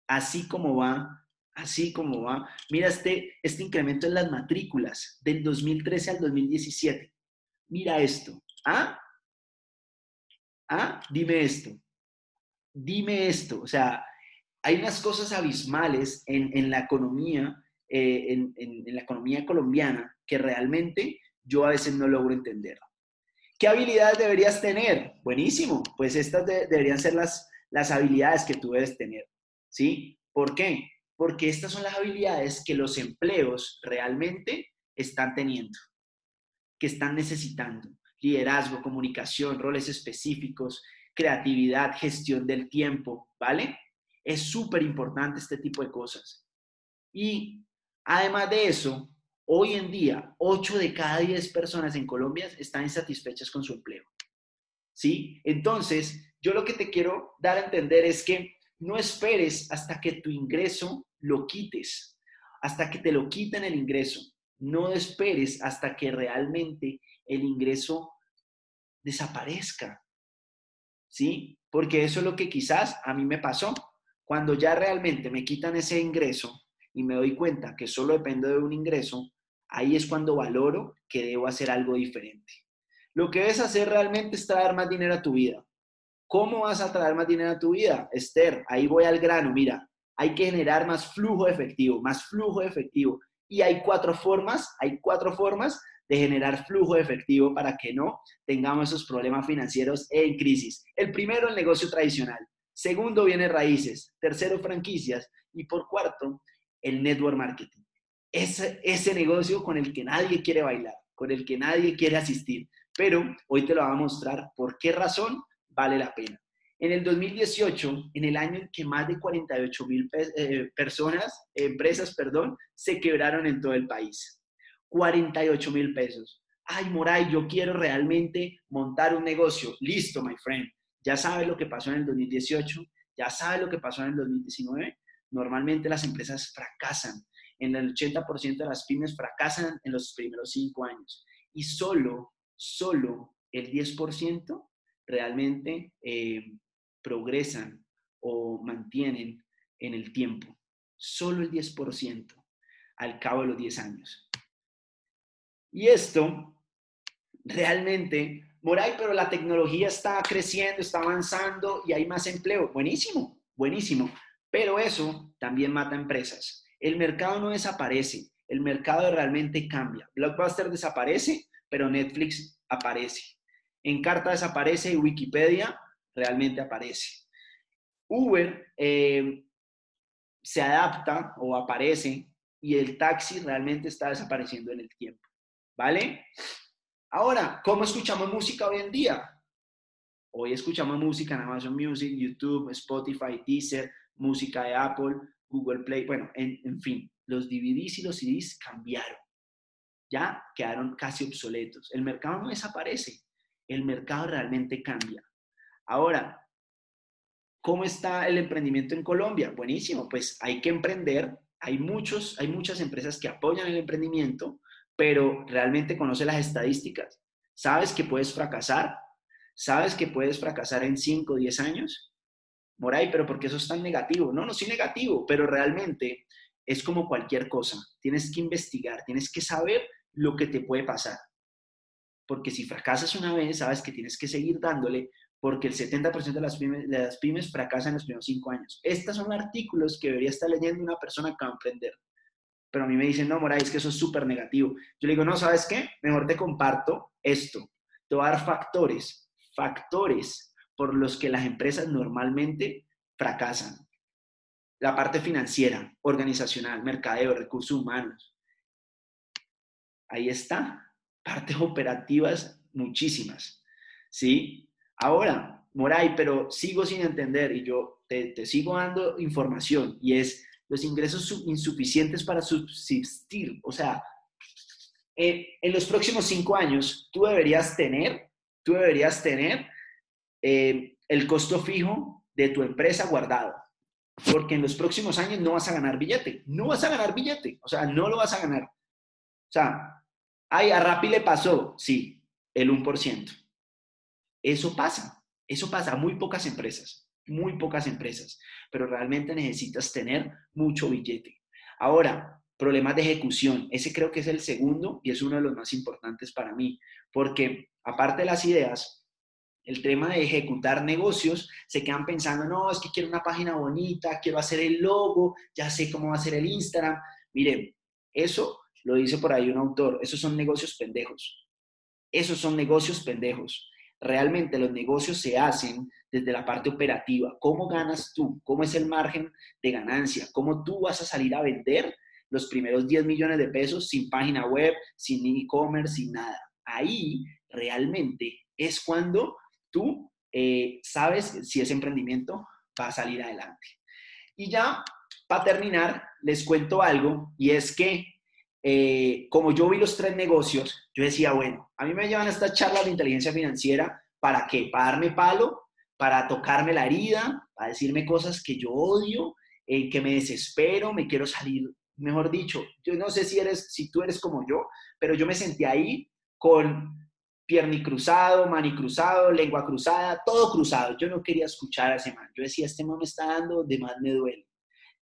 así como va, así como va, mira este, este incremento en las matrículas del 2013 al 2017. Mira esto. ¿Ah? ¿Ah? Dime esto. Dime esto. O sea, hay unas cosas abismales en, la economía eh, en, la economía colombiana que realmente yo a veces no logro entender. ¿Qué habilidades deberías tener? Buenísimo, pues estas deberían ser las, las habilidades que tú debes tener, ¿sí? ¿Por qué? Porque estas son las habilidades que los empleos realmente están teniendo, que están necesitando. Liderazgo, comunicación, roles específicos, creatividad, gestión del tiempo, ¿vale? Es súper importante este tipo de cosas. Y Además de eso, hoy en día, 8 de cada 10 personas en Colombia están insatisfechas con su empleo. ¿Sí? Entonces, yo lo que te quiero dar a entender es que no esperes hasta que tu ingreso lo quites, hasta que te lo quiten el ingreso. No esperes hasta que realmente el ingreso desaparezca. ¿sí? Porque eso es lo que quizás a mí me pasó. Cuando ya realmente me quitan ese ingreso y me doy cuenta que solo dependo de un ingreso, ahí es cuando valoro que debo hacer algo diferente. Lo que debes hacer realmente es traer más dinero a tu vida. ¿Cómo vas a traer más dinero a tu vida? Esther, ahí voy al grano. Mira, hay que generar más flujo efectivo, más flujo efectivo. Y hay cuatro formas, hay cuatro formas de generar flujo de efectivo para que no tengamos esos problemas financieros en crisis. El primero, el negocio tradicional. Segundo, viene raíces. Tercero, franquicias. Y por cuarto, el network marketing. Ese, ese negocio con el que nadie quiere bailar, con el que nadie quiere asistir. Pero hoy te lo voy a mostrar por qué razón vale la pena. En el 2018, en el año en que más de 48 mil eh, personas, empresas, perdón, se quebraron en todo el país. 48 mil pesos. Ay, Moray, yo quiero realmente montar un negocio. Listo, my friend. Ya sabes lo que pasó en el 2018, ya sabes lo que pasó en el 2019. Normalmente las empresas fracasan. En el 80% de las pymes fracasan en los primeros cinco años. Y solo, solo el 10% realmente eh, progresan o mantienen en el tiempo. Solo el 10% al cabo de los 10 años. Y esto realmente, Moray, pero la tecnología está creciendo, está avanzando y hay más empleo. Buenísimo, buenísimo. Pero eso también mata empresas. El mercado no desaparece, el mercado realmente cambia. Blockbuster desaparece, pero Netflix aparece. Encarta desaparece y Wikipedia realmente aparece. Uber eh, se adapta o aparece y el taxi realmente está desapareciendo en el tiempo. ¿Vale? Ahora, ¿cómo escuchamos música hoy en día? Hoy escuchamos música en Amazon Music, YouTube, Spotify, Deezer, música de Apple, Google Play, bueno, en, en fin, los DVDs y los CDs cambiaron. Ya quedaron casi obsoletos. El mercado no desaparece, el mercado realmente cambia. Ahora, ¿cómo está el emprendimiento en Colombia? Buenísimo, pues hay que emprender. Hay, muchos, hay muchas empresas que apoyan el emprendimiento, pero realmente conoce las estadísticas. ¿Sabes que puedes fracasar? ¿Sabes que puedes fracasar en 5 o 10 años? Moray, pero ¿por qué eso es tan negativo? No, no soy negativo, pero realmente es como cualquier cosa. Tienes que investigar, tienes que saber lo que te puede pasar. Porque si fracasas una vez, sabes que tienes que seguir dándole, porque el 70% de las, pymes, de las pymes fracasan en los primeros 5 años. Estos son artículos que debería estar leyendo una persona que va a emprender pero a mí me dicen, no, Moray, es que eso es súper negativo. Yo le digo, no, ¿sabes qué? Mejor te comparto esto. Te voy a dar factores, factores por los que las empresas normalmente fracasan. La parte financiera, organizacional, mercadeo, recursos humanos. Ahí está. Partes operativas, muchísimas. ¿Sí? Ahora, Moray, pero sigo sin entender y yo te, te sigo dando información y es los ingresos insuficientes para subsistir. O sea, en los próximos cinco años, tú deberías tener, tú deberías tener eh, el costo fijo de tu empresa guardado. Porque en los próximos años no vas a ganar billete. No vas a ganar billete. O sea, no lo vas a ganar. O sea, ay, a Rappi le pasó. Sí, el 1%. Eso pasa. Eso pasa a muy pocas empresas muy pocas empresas, pero realmente necesitas tener mucho billete. Ahora, problemas de ejecución. Ese creo que es el segundo y es uno de los más importantes para mí, porque aparte de las ideas, el tema de ejecutar negocios, se quedan pensando, no, es que quiero una página bonita, quiero hacer el logo, ya sé cómo va a ser el Instagram. Miren, eso lo dice por ahí un autor, esos son negocios pendejos. Esos son negocios pendejos. Realmente los negocios se hacen desde la parte operativa. ¿Cómo ganas tú? ¿Cómo es el margen de ganancia? ¿Cómo tú vas a salir a vender los primeros 10 millones de pesos sin página web, sin e-commerce, sin nada? Ahí realmente es cuando tú eh, sabes si ese emprendimiento va a salir adelante. Y ya, para terminar, les cuento algo y es que eh, como yo vi los tres negocios, yo decía, bueno, a mí me llevan a esta charla de inteligencia financiera, ¿para qué? Para darme palo para tocarme la herida, para decirme cosas que yo odio, eh, que me desespero, me quiero salir, mejor dicho, yo no sé si, eres, si tú eres como yo, pero yo me sentí ahí con pierni cruzado, mani cruzado, lengua cruzada, todo cruzado. Yo no quería escuchar a ese man. Yo decía, este man me está dando, de más me duele.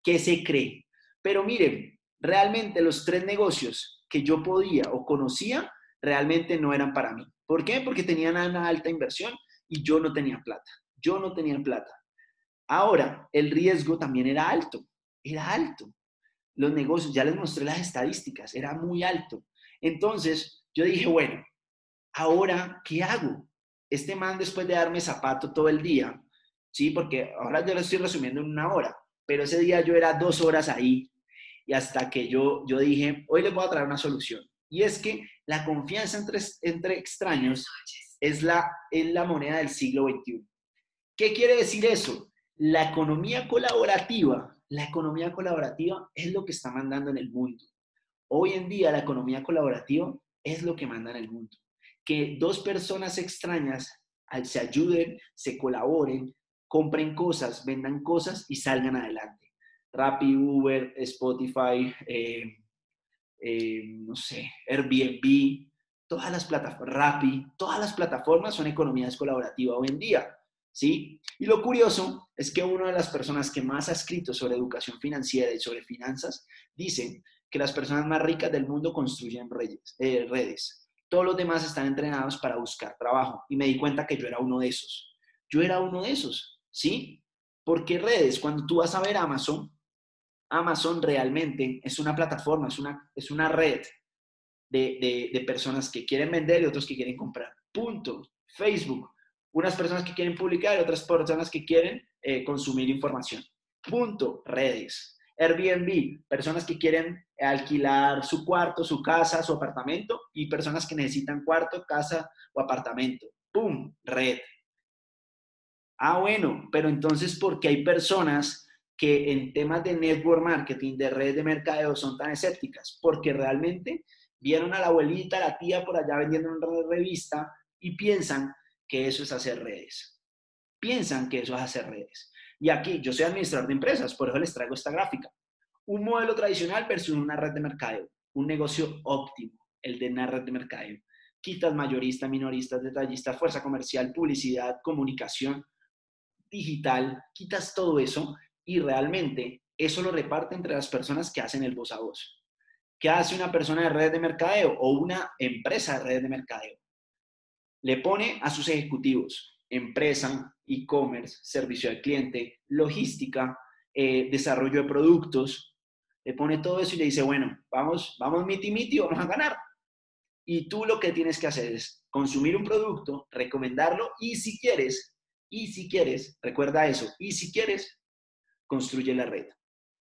¿Qué se cree? Pero miren, realmente los tres negocios que yo podía o conocía realmente no eran para mí. ¿Por qué? Porque tenían una alta inversión y yo no tenía plata. Yo no tenía plata. Ahora, el riesgo también era alto. Era alto. Los negocios, ya les mostré las estadísticas, era muy alto. Entonces, yo dije, bueno, ahora, ¿qué hago? Este man, después de darme zapato todo el día, sí, porque ahora yo lo estoy resumiendo en una hora, pero ese día yo era dos horas ahí y hasta que yo, yo dije, hoy les voy a traer una solución. Y es que la confianza entre, entre extraños es la, es la moneda del siglo XXI. ¿Qué quiere decir eso? La economía colaborativa, la economía colaborativa es lo que está mandando en el mundo. Hoy en día la economía colaborativa es lo que manda en el mundo que dos personas extrañas se ayuden, se colaboren, compren cosas, vendan cosas y salgan adelante. Rappi, Uber, Spotify, eh, eh, no sé, Airbnb, todas las plataformas, Rappi, todas las plataformas son economías colaborativas hoy en día, ¿sí? Y lo curioso es que una de las personas que más ha escrito sobre educación financiera y sobre finanzas dice que las personas más ricas del mundo construyen. Eh, redes. Todos los demás están entrenados para buscar trabajo. Y me di cuenta que yo era uno de esos. Yo era uno de esos, ¿sí? Porque redes, cuando tú vas a ver Amazon, Amazon realmente es una plataforma, es una, es una red de, personas que quieren vender y otros que quieren comprar. Punto. Facebook, unas personas que quieren publicar y otras personas que quieren eh, consumir información. Punto. Redes. Airbnb, personas que quieren alquilar su cuarto, su casa, su apartamento y personas que necesitan cuarto, casa o apartamento. ¡Pum! Red. Ah, bueno, pero entonces, ¿por qué hay personas que en temas de network marketing, de red de mercadeo, son tan escépticas? Porque realmente vieron a la abuelita, a la tía por allá vendiendo una revista y piensan que eso es hacer redes. Piensan que eso es hacer redes. Y aquí yo soy administrador de empresas, por eso les traigo esta gráfica. Un modelo tradicional versus una red de mercadeo. Un negocio óptimo, el de una red de mercadeo. Quitas mayoristas, minoristas, detallistas, fuerza comercial, publicidad, comunicación digital, quitas todo eso y realmente eso lo reparte entre las personas que hacen el voz a voz. ¿Qué hace una persona de red de mercadeo o una empresa de red de mercadeo? Le pone a sus ejecutivos, empresa, e-commerce, servicio al cliente, logística, eh, desarrollo de productos, le pone todo eso y le dice, bueno, vamos, vamos miti miti, vamos a ganar. Y tú lo que tienes que hacer es consumir un producto, recomendarlo y si quieres, y si quieres, recuerda eso, y si quieres, construye la red.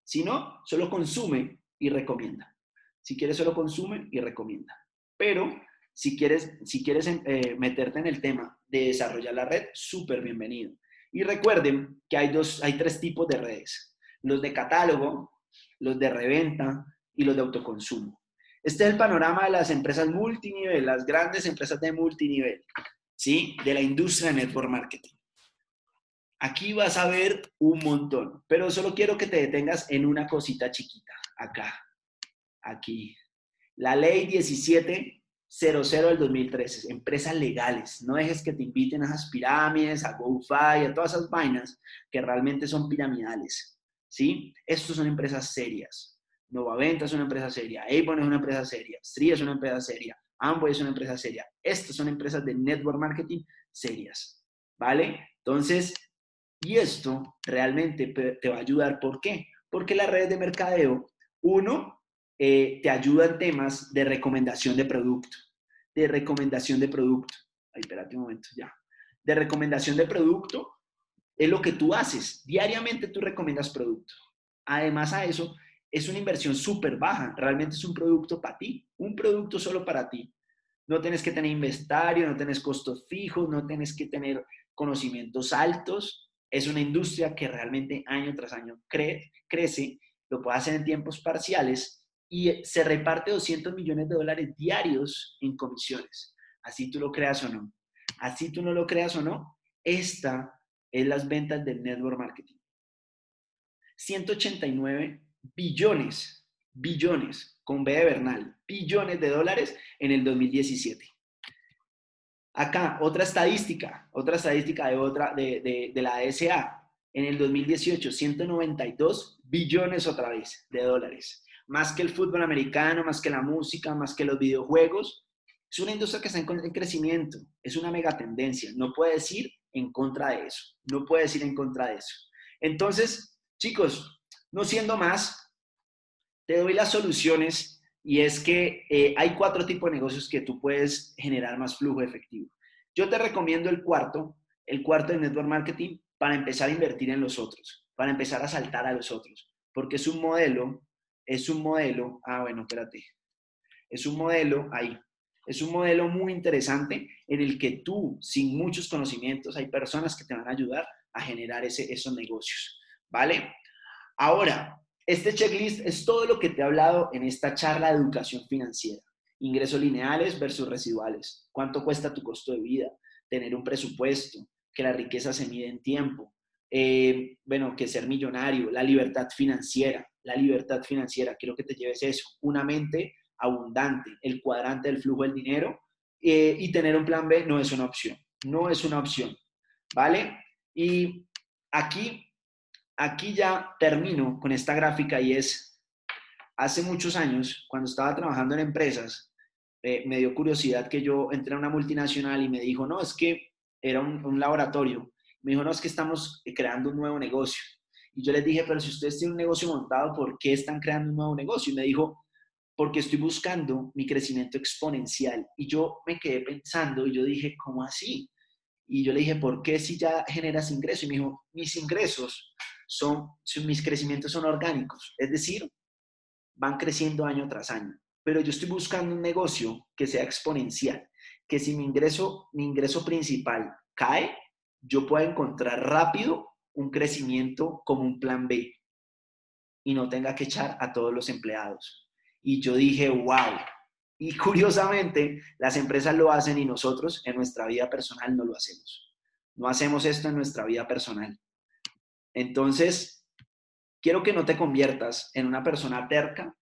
Si no, solo consume y recomienda. Si quieres, solo consume y recomienda. Pero si quieres, si quieres eh, meterte en el tema de desarrollar la red, súper bienvenido. Y recuerden que hay, dos, hay tres tipos de redes. Los de catálogo, los de reventa y los de autoconsumo. Este es el panorama de las empresas multinivel, las grandes empresas de multinivel, ¿sí? De la industria de network marketing. Aquí vas a ver un montón, pero solo quiero que te detengas en una cosita chiquita, acá, aquí. La ley 17 00 del 2013, empresas legales. No dejes que te inviten a esas pirámides, a GoFi, a todas esas vainas que realmente son piramidales. ¿Sí? Estos son empresas serias. Novaventa es una empresa seria, Avon es una empresa seria, Stri es una empresa seria, Amway es una empresa seria. Estas son empresas de network marketing serias. ¿Vale? Entonces, y esto realmente te va a ayudar. ¿Por qué? Porque la red de mercadeo, uno, eh, te ayuda en temas de recomendación de producto, de recomendación de producto. Ay, espérate un momento, ya. De recomendación de producto es lo que tú haces. Diariamente tú recomiendas producto. Además a eso, es una inversión súper baja. Realmente es un producto para ti, un producto solo para ti. No tienes que tener inventario, no tienes costos fijos, no tienes que tener conocimientos altos. Es una industria que realmente año tras año crece, lo puede hacer en tiempos parciales y se reparte 200 millones de dólares diarios en comisiones. Así tú lo creas o no. Así tú no lo creas o no, esta es las ventas del network marketing. 189 billones, billones, con B de Bernal, billones de dólares en el 2017. Acá, otra estadística, otra estadística de, otra, de, de, la ESA. En el 2018, 192 billones otra vez de dólares. Más que el fútbol americano, más que la música, más que los videojuegos. Es una industria que está en, crecimiento, es una mega tendencia. No puedes ir en contra de eso, no puedes ir en contra de eso. Entonces, chicos, no siendo más, te doy las soluciones y es que eh, hay cuatro tipos de negocios que tú puedes generar más flujo efectivo. Yo te recomiendo el cuarto, el cuarto de Network Marketing, para empezar a invertir en los otros, para empezar a saltar a los otros, porque es un modelo, es un modelo, ah, bueno, espérate, es un modelo ahí, es un modelo muy interesante en el que tú, sin muchos conocimientos, hay personas que te van a ayudar a generar ese, esos negocios, ¿vale? Ahora, este checklist es todo lo que te he hablado en esta charla de educación financiera. Ingresos lineales versus residuales. ¿Cuánto cuesta tu costo de vida? Tener un presupuesto, que la riqueza se mide en tiempo. Eh, bueno, que ser millonario, la libertad financiera. La libertad financiera, quiero que te lleves eso. Una mente abundante, el cuadrante del flujo del dinero eh, y tener un plan B no es una opción. No es una opción. ¿Vale? Y aquí aquí ya termino con esta gráfica y es, hace muchos años, cuando estaba trabajando en empresas, eh, me dio curiosidad que yo entré a una multinacional y me dijo, no, es que era un, laboratorio. Me dijo, no, es que estamos creando un nuevo negocio. Y yo les dije, pero si ustedes tienen un negocio montado, ¿por qué están creando un nuevo negocio? Y me dijo, porque estoy buscando mi crecimiento exponencial. Y yo me quedé pensando y yo dije, ¿cómo así? Y yo le dije, ¿por qué si ya generas ingresos? Y me dijo, mis ingresos son, mis crecimientos son orgánicos, es decir, van creciendo año tras año. Pero yo estoy buscando un negocio que sea exponencial, que si mi ingreso, mi ingreso principal cae, yo pueda encontrar rápido un crecimiento como un plan B y no tenga que echar a todos los empleados. Y yo dije, wow. Y [laughs] curiosamente, las empresas lo hacen y nosotros en nuestra vida personal no lo hacemos. No hacemos esto en nuestra vida personal. Entonces, quiero que no te conviertas en una persona terca,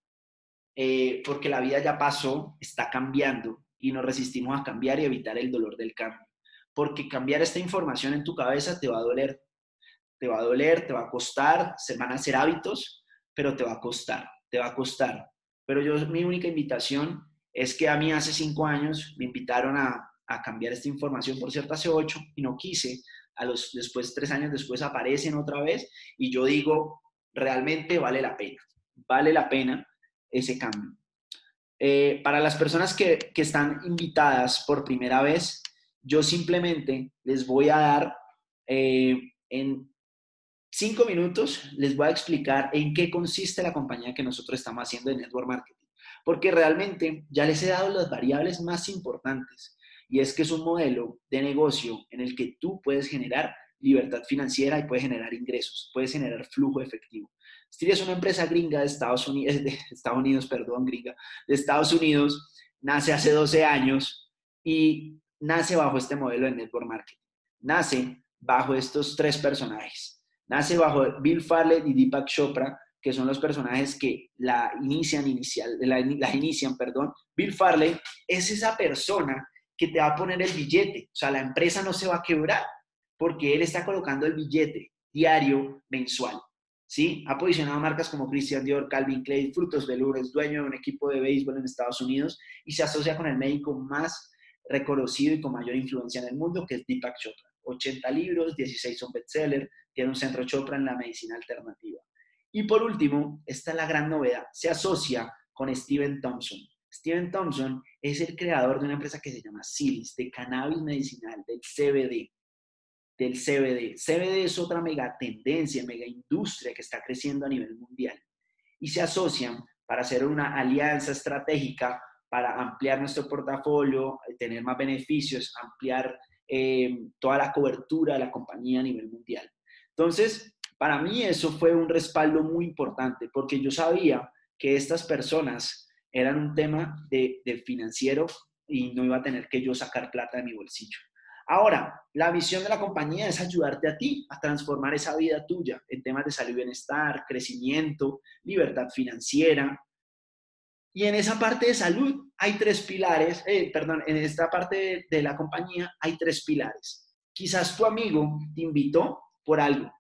eh, porque la vida ya pasó, está cambiando y nos resistimos a cambiar y evitar el dolor del cambio. Porque cambiar esta información en tu cabeza te va a doler, te va a doler, te va a costar, se van a hacer hábitos, pero te va a costar, te va a costar. Pero yo, mi única invitación es que a mí hace cinco años me invitaron a, a cambiar esta información, por cierto, hace ocho, y no quise, a los después, tres años después aparecen otra vez y yo digo, realmente vale la pena, vale la pena ese cambio. Eh, para las personas que, que, están invitadas por primera vez, yo simplemente les voy a dar eh, en cinco minutos, les voy a explicar en qué consiste la compañía que nosotros estamos haciendo de Network Marketing. Porque realmente ya les he dado las variables más importantes y es que es un modelo de negocio en el que tú puedes generar libertad financiera y puedes generar ingresos, puedes generar flujo efectivo. Si es una empresa gringa de Estados Unidos, [laughs] de Estados Unidos, perdón, gringa, de Estados Unidos, nace hace 12 años y nace bajo este modelo de network marketing. Nace bajo estos tres personajes. Nace bajo Bill Farley y Deepak Chopra, que son los personajes que la inician, inicial, la inician, perdón. Bill Farley es esa persona que te va a poner el billete. O sea, la empresa no se va a quebrar porque él está colocando el billete diario, mensual. ¿Sí? Ha posicionado marcas como Christian Dior, Calvin Klein, Frutos Velures, dueño de un equipo de béisbol en Estados Unidos y se asocia con el médico más reconocido y con mayor influencia en el mundo, que es Deepak Chopra. 80 libros, 16 son bestseller, tiene un centro Chopra en la medicina alternativa. Y por último, esta es la gran novedad, se asocia con Steven Thompson. Steven Thompson es el creador de una empresa que se llama Silis, de cannabis medicinal, del CBD. Del CBD. CBD es otra mega tendencia, mega industria que está creciendo a nivel mundial. Y se asocian para hacer una alianza estratégica para ampliar nuestro portafolio, tener más beneficios, ampliar eh, toda la cobertura de la compañía a nivel mundial. Entonces, para mí eso fue un respaldo muy importante porque yo sabía que estas personas eran un tema de, financiero y no iba a tener que yo sacar plata de mi bolsillo. Ahora, la visión de la compañía es ayudarte a ti a transformar esa vida tuya en temas de salud y bienestar, crecimiento, libertad financiera. Y en esa parte de salud hay tres pilares, eh, perdón, en esta parte de, la compañía hay tres pilares. Quizás tu amigo te invitó por algo.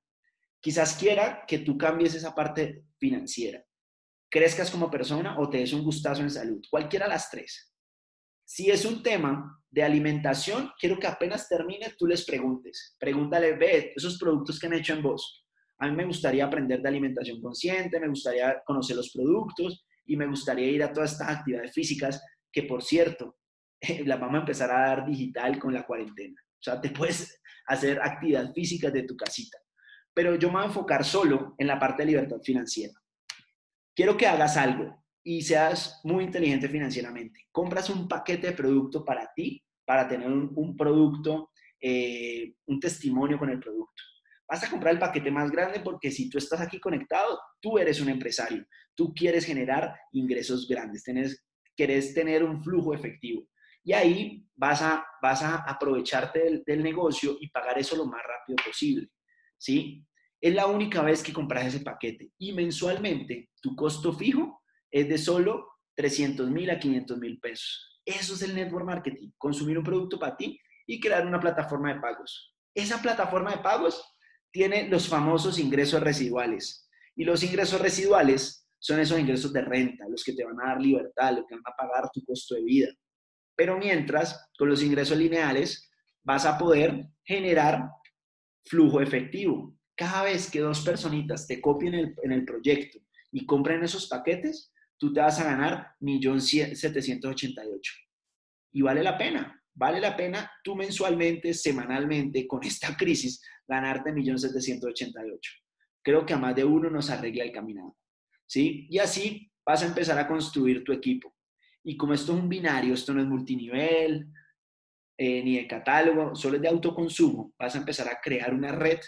Quizás quiera que tú cambies esa parte financiera, crezcas como persona o te des un gustazo en salud. Cualquiera de las tres. Si es un tema de alimentación, quiero que apenas termine tú les preguntes. Pregúntale, ve, esos productos que han hecho en vos. A mí me gustaría aprender de alimentación consciente, me gustaría conocer los productos y me gustaría ir a todas estas actividades físicas que, por cierto, [laughs] las vamos a empezar a dar digital con la cuarentena. O sea, te puedes hacer actividades físicas de tu casita. Pero yo me voy a enfocar solo en la parte de libertad financiera. Quiero que hagas algo y seas muy inteligente financieramente. Compras un paquete de producto para ti, para tener un, producto, eh, un testimonio con el producto. Vas a comprar el paquete más grande porque si tú estás aquí conectado, tú eres un empresario. Tú quieres generar ingresos grandes, tienes, quieres tener un flujo efectivo. Y ahí vas a, vas a aprovecharte del, del negocio y pagar eso lo más rápido posible. ¿Sí? Es la única vez que compras ese paquete. Y mensualmente tu costo fijo es de solo 300 mil a 500 mil pesos. Eso es el network marketing. Consumir un producto para ti y crear una plataforma de pagos. Esa plataforma de pagos tiene los famosos ingresos residuales. Y los ingresos residuales son esos ingresos de renta, los que te van a dar libertad, los que van a pagar tu costo de vida. Pero mientras, con los ingresos lineales, vas a poder generar flujo efectivo. Cada vez que dos personitas te copien en el proyecto y compren esos paquetes, tú te vas a ganar 1.788. Y vale la pena, vale la pena tú mensualmente, semanalmente, con esta crisis, ganarte 1.788. Creo que a más de uno nos arregla el caminado. ¿Sí? Y así vas a empezar a construir tu equipo. Y como esto es un binario, esto no es multinivel, eh, ni de catálogo, solo es de autoconsumo, vas a empezar a crear una red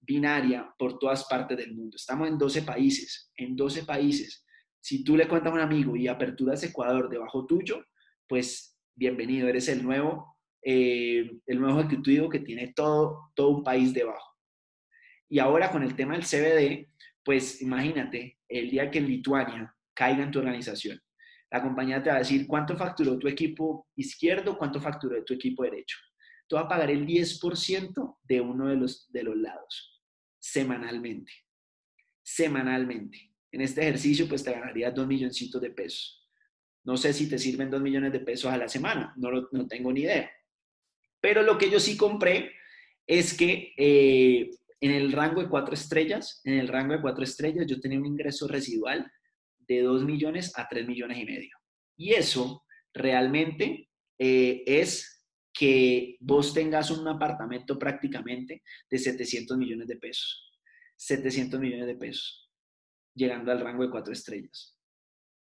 binaria por todas partes del mundo. Estamos en 12 países, en 12 países. Si tú le cuentas a un amigo y aperturas Ecuador debajo tuyo, pues bienvenido, eres el nuevo, eh, el nuevo ejecutivo que tiene todo, todo un país debajo. Y ahora con el tema del CBD, pues imagínate, el día que en Lituania caiga en tu organización, la compañía te va a decir cuánto facturó tu equipo izquierdo, cuánto facturó tu equipo derecho. Tú vas a pagar el 10% de uno de los, de los lados, semanalmente. Semanalmente. En este ejercicio, pues te ganarías dos milloncitos de pesos. No sé si te sirven dos millones de pesos a la semana, no, no tengo ni idea. Pero lo que yo sí compré es que eh, en el rango de cuatro estrellas, en el rango de cuatro estrellas, yo tenía un ingreso residual de dos millones a tres millones y medio. Y eso realmente eh, es que vos tengas un apartamento prácticamente de 700 millones de pesos. 700 millones de pesos llegando al rango de cuatro estrellas.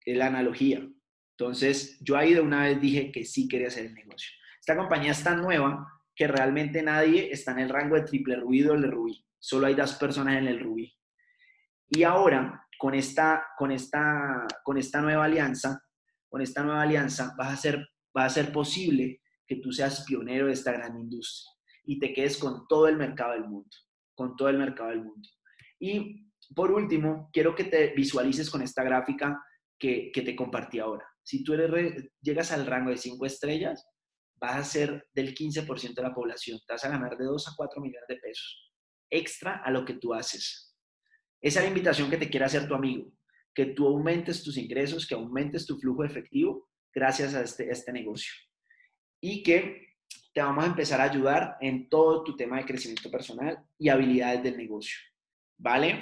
Es la analogía. Entonces, yo ahí de una vez dije que sí quería hacer el negocio. Esta compañía es tan nueva que realmente nadie está en el rango de triple rubí o el rubí. Solo hay dos personas en el rubí. Y ahora, con esta, con esta, con esta nueva alianza, con esta nueva alianza, vas a ser, va a ser posible que tú seas pionero de esta gran industria y te quedes con todo el mercado del mundo, con todo el mercado del mundo. Y por último, quiero que te visualices con esta gráfica que, te compartí ahora. Si tú eres, llegas al rango de 5 estrellas, vas a ser del 15% de la población. Te vas a ganar de 2 a 4 millones de pesos extra a lo que tú haces. Esa es la invitación que te quiere hacer tu amigo, que tú aumentes tus ingresos, que aumentes tu flujo efectivo gracias a este, este negocio. Y que te vamos a empezar a ayudar en todo tu tema de crecimiento personal y habilidades del negocio. ¿Vale?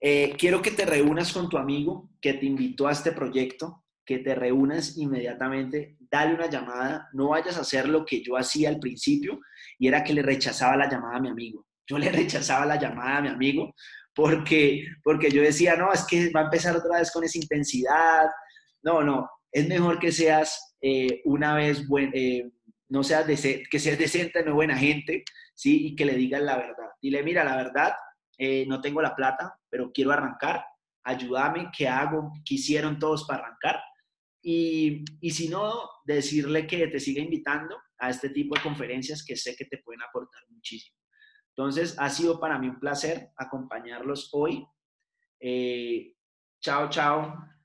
Eh, quiero que te reúnas con tu amigo que te invitó a este proyecto, que te reúnas inmediatamente, dale una llamada, no vayas a hacer lo que yo hacía al principio y era que le rechazaba la llamada a mi amigo. Yo le [laughs] rechazaba la llamada a mi amigo porque, porque yo decía, no, es que va a empezar otra vez con esa intensidad. No, no, es mejor que seas eh, una vez, buen, eh, no seas que seas decente, no buena gente, ¿sí? Y que le digas la verdad. Dile, mira, la verdad, eh, no tengo la plata, pero quiero arrancar, ayúdame, ¿qué hago? ¿Qué hicieron todos para arrancar? Y, y si no, decirle que te siga invitando a este tipo de conferencias que sé que te pueden aportar muchísimo. Entonces, ha sido para mí un placer acompañarlos hoy. Chao, chao.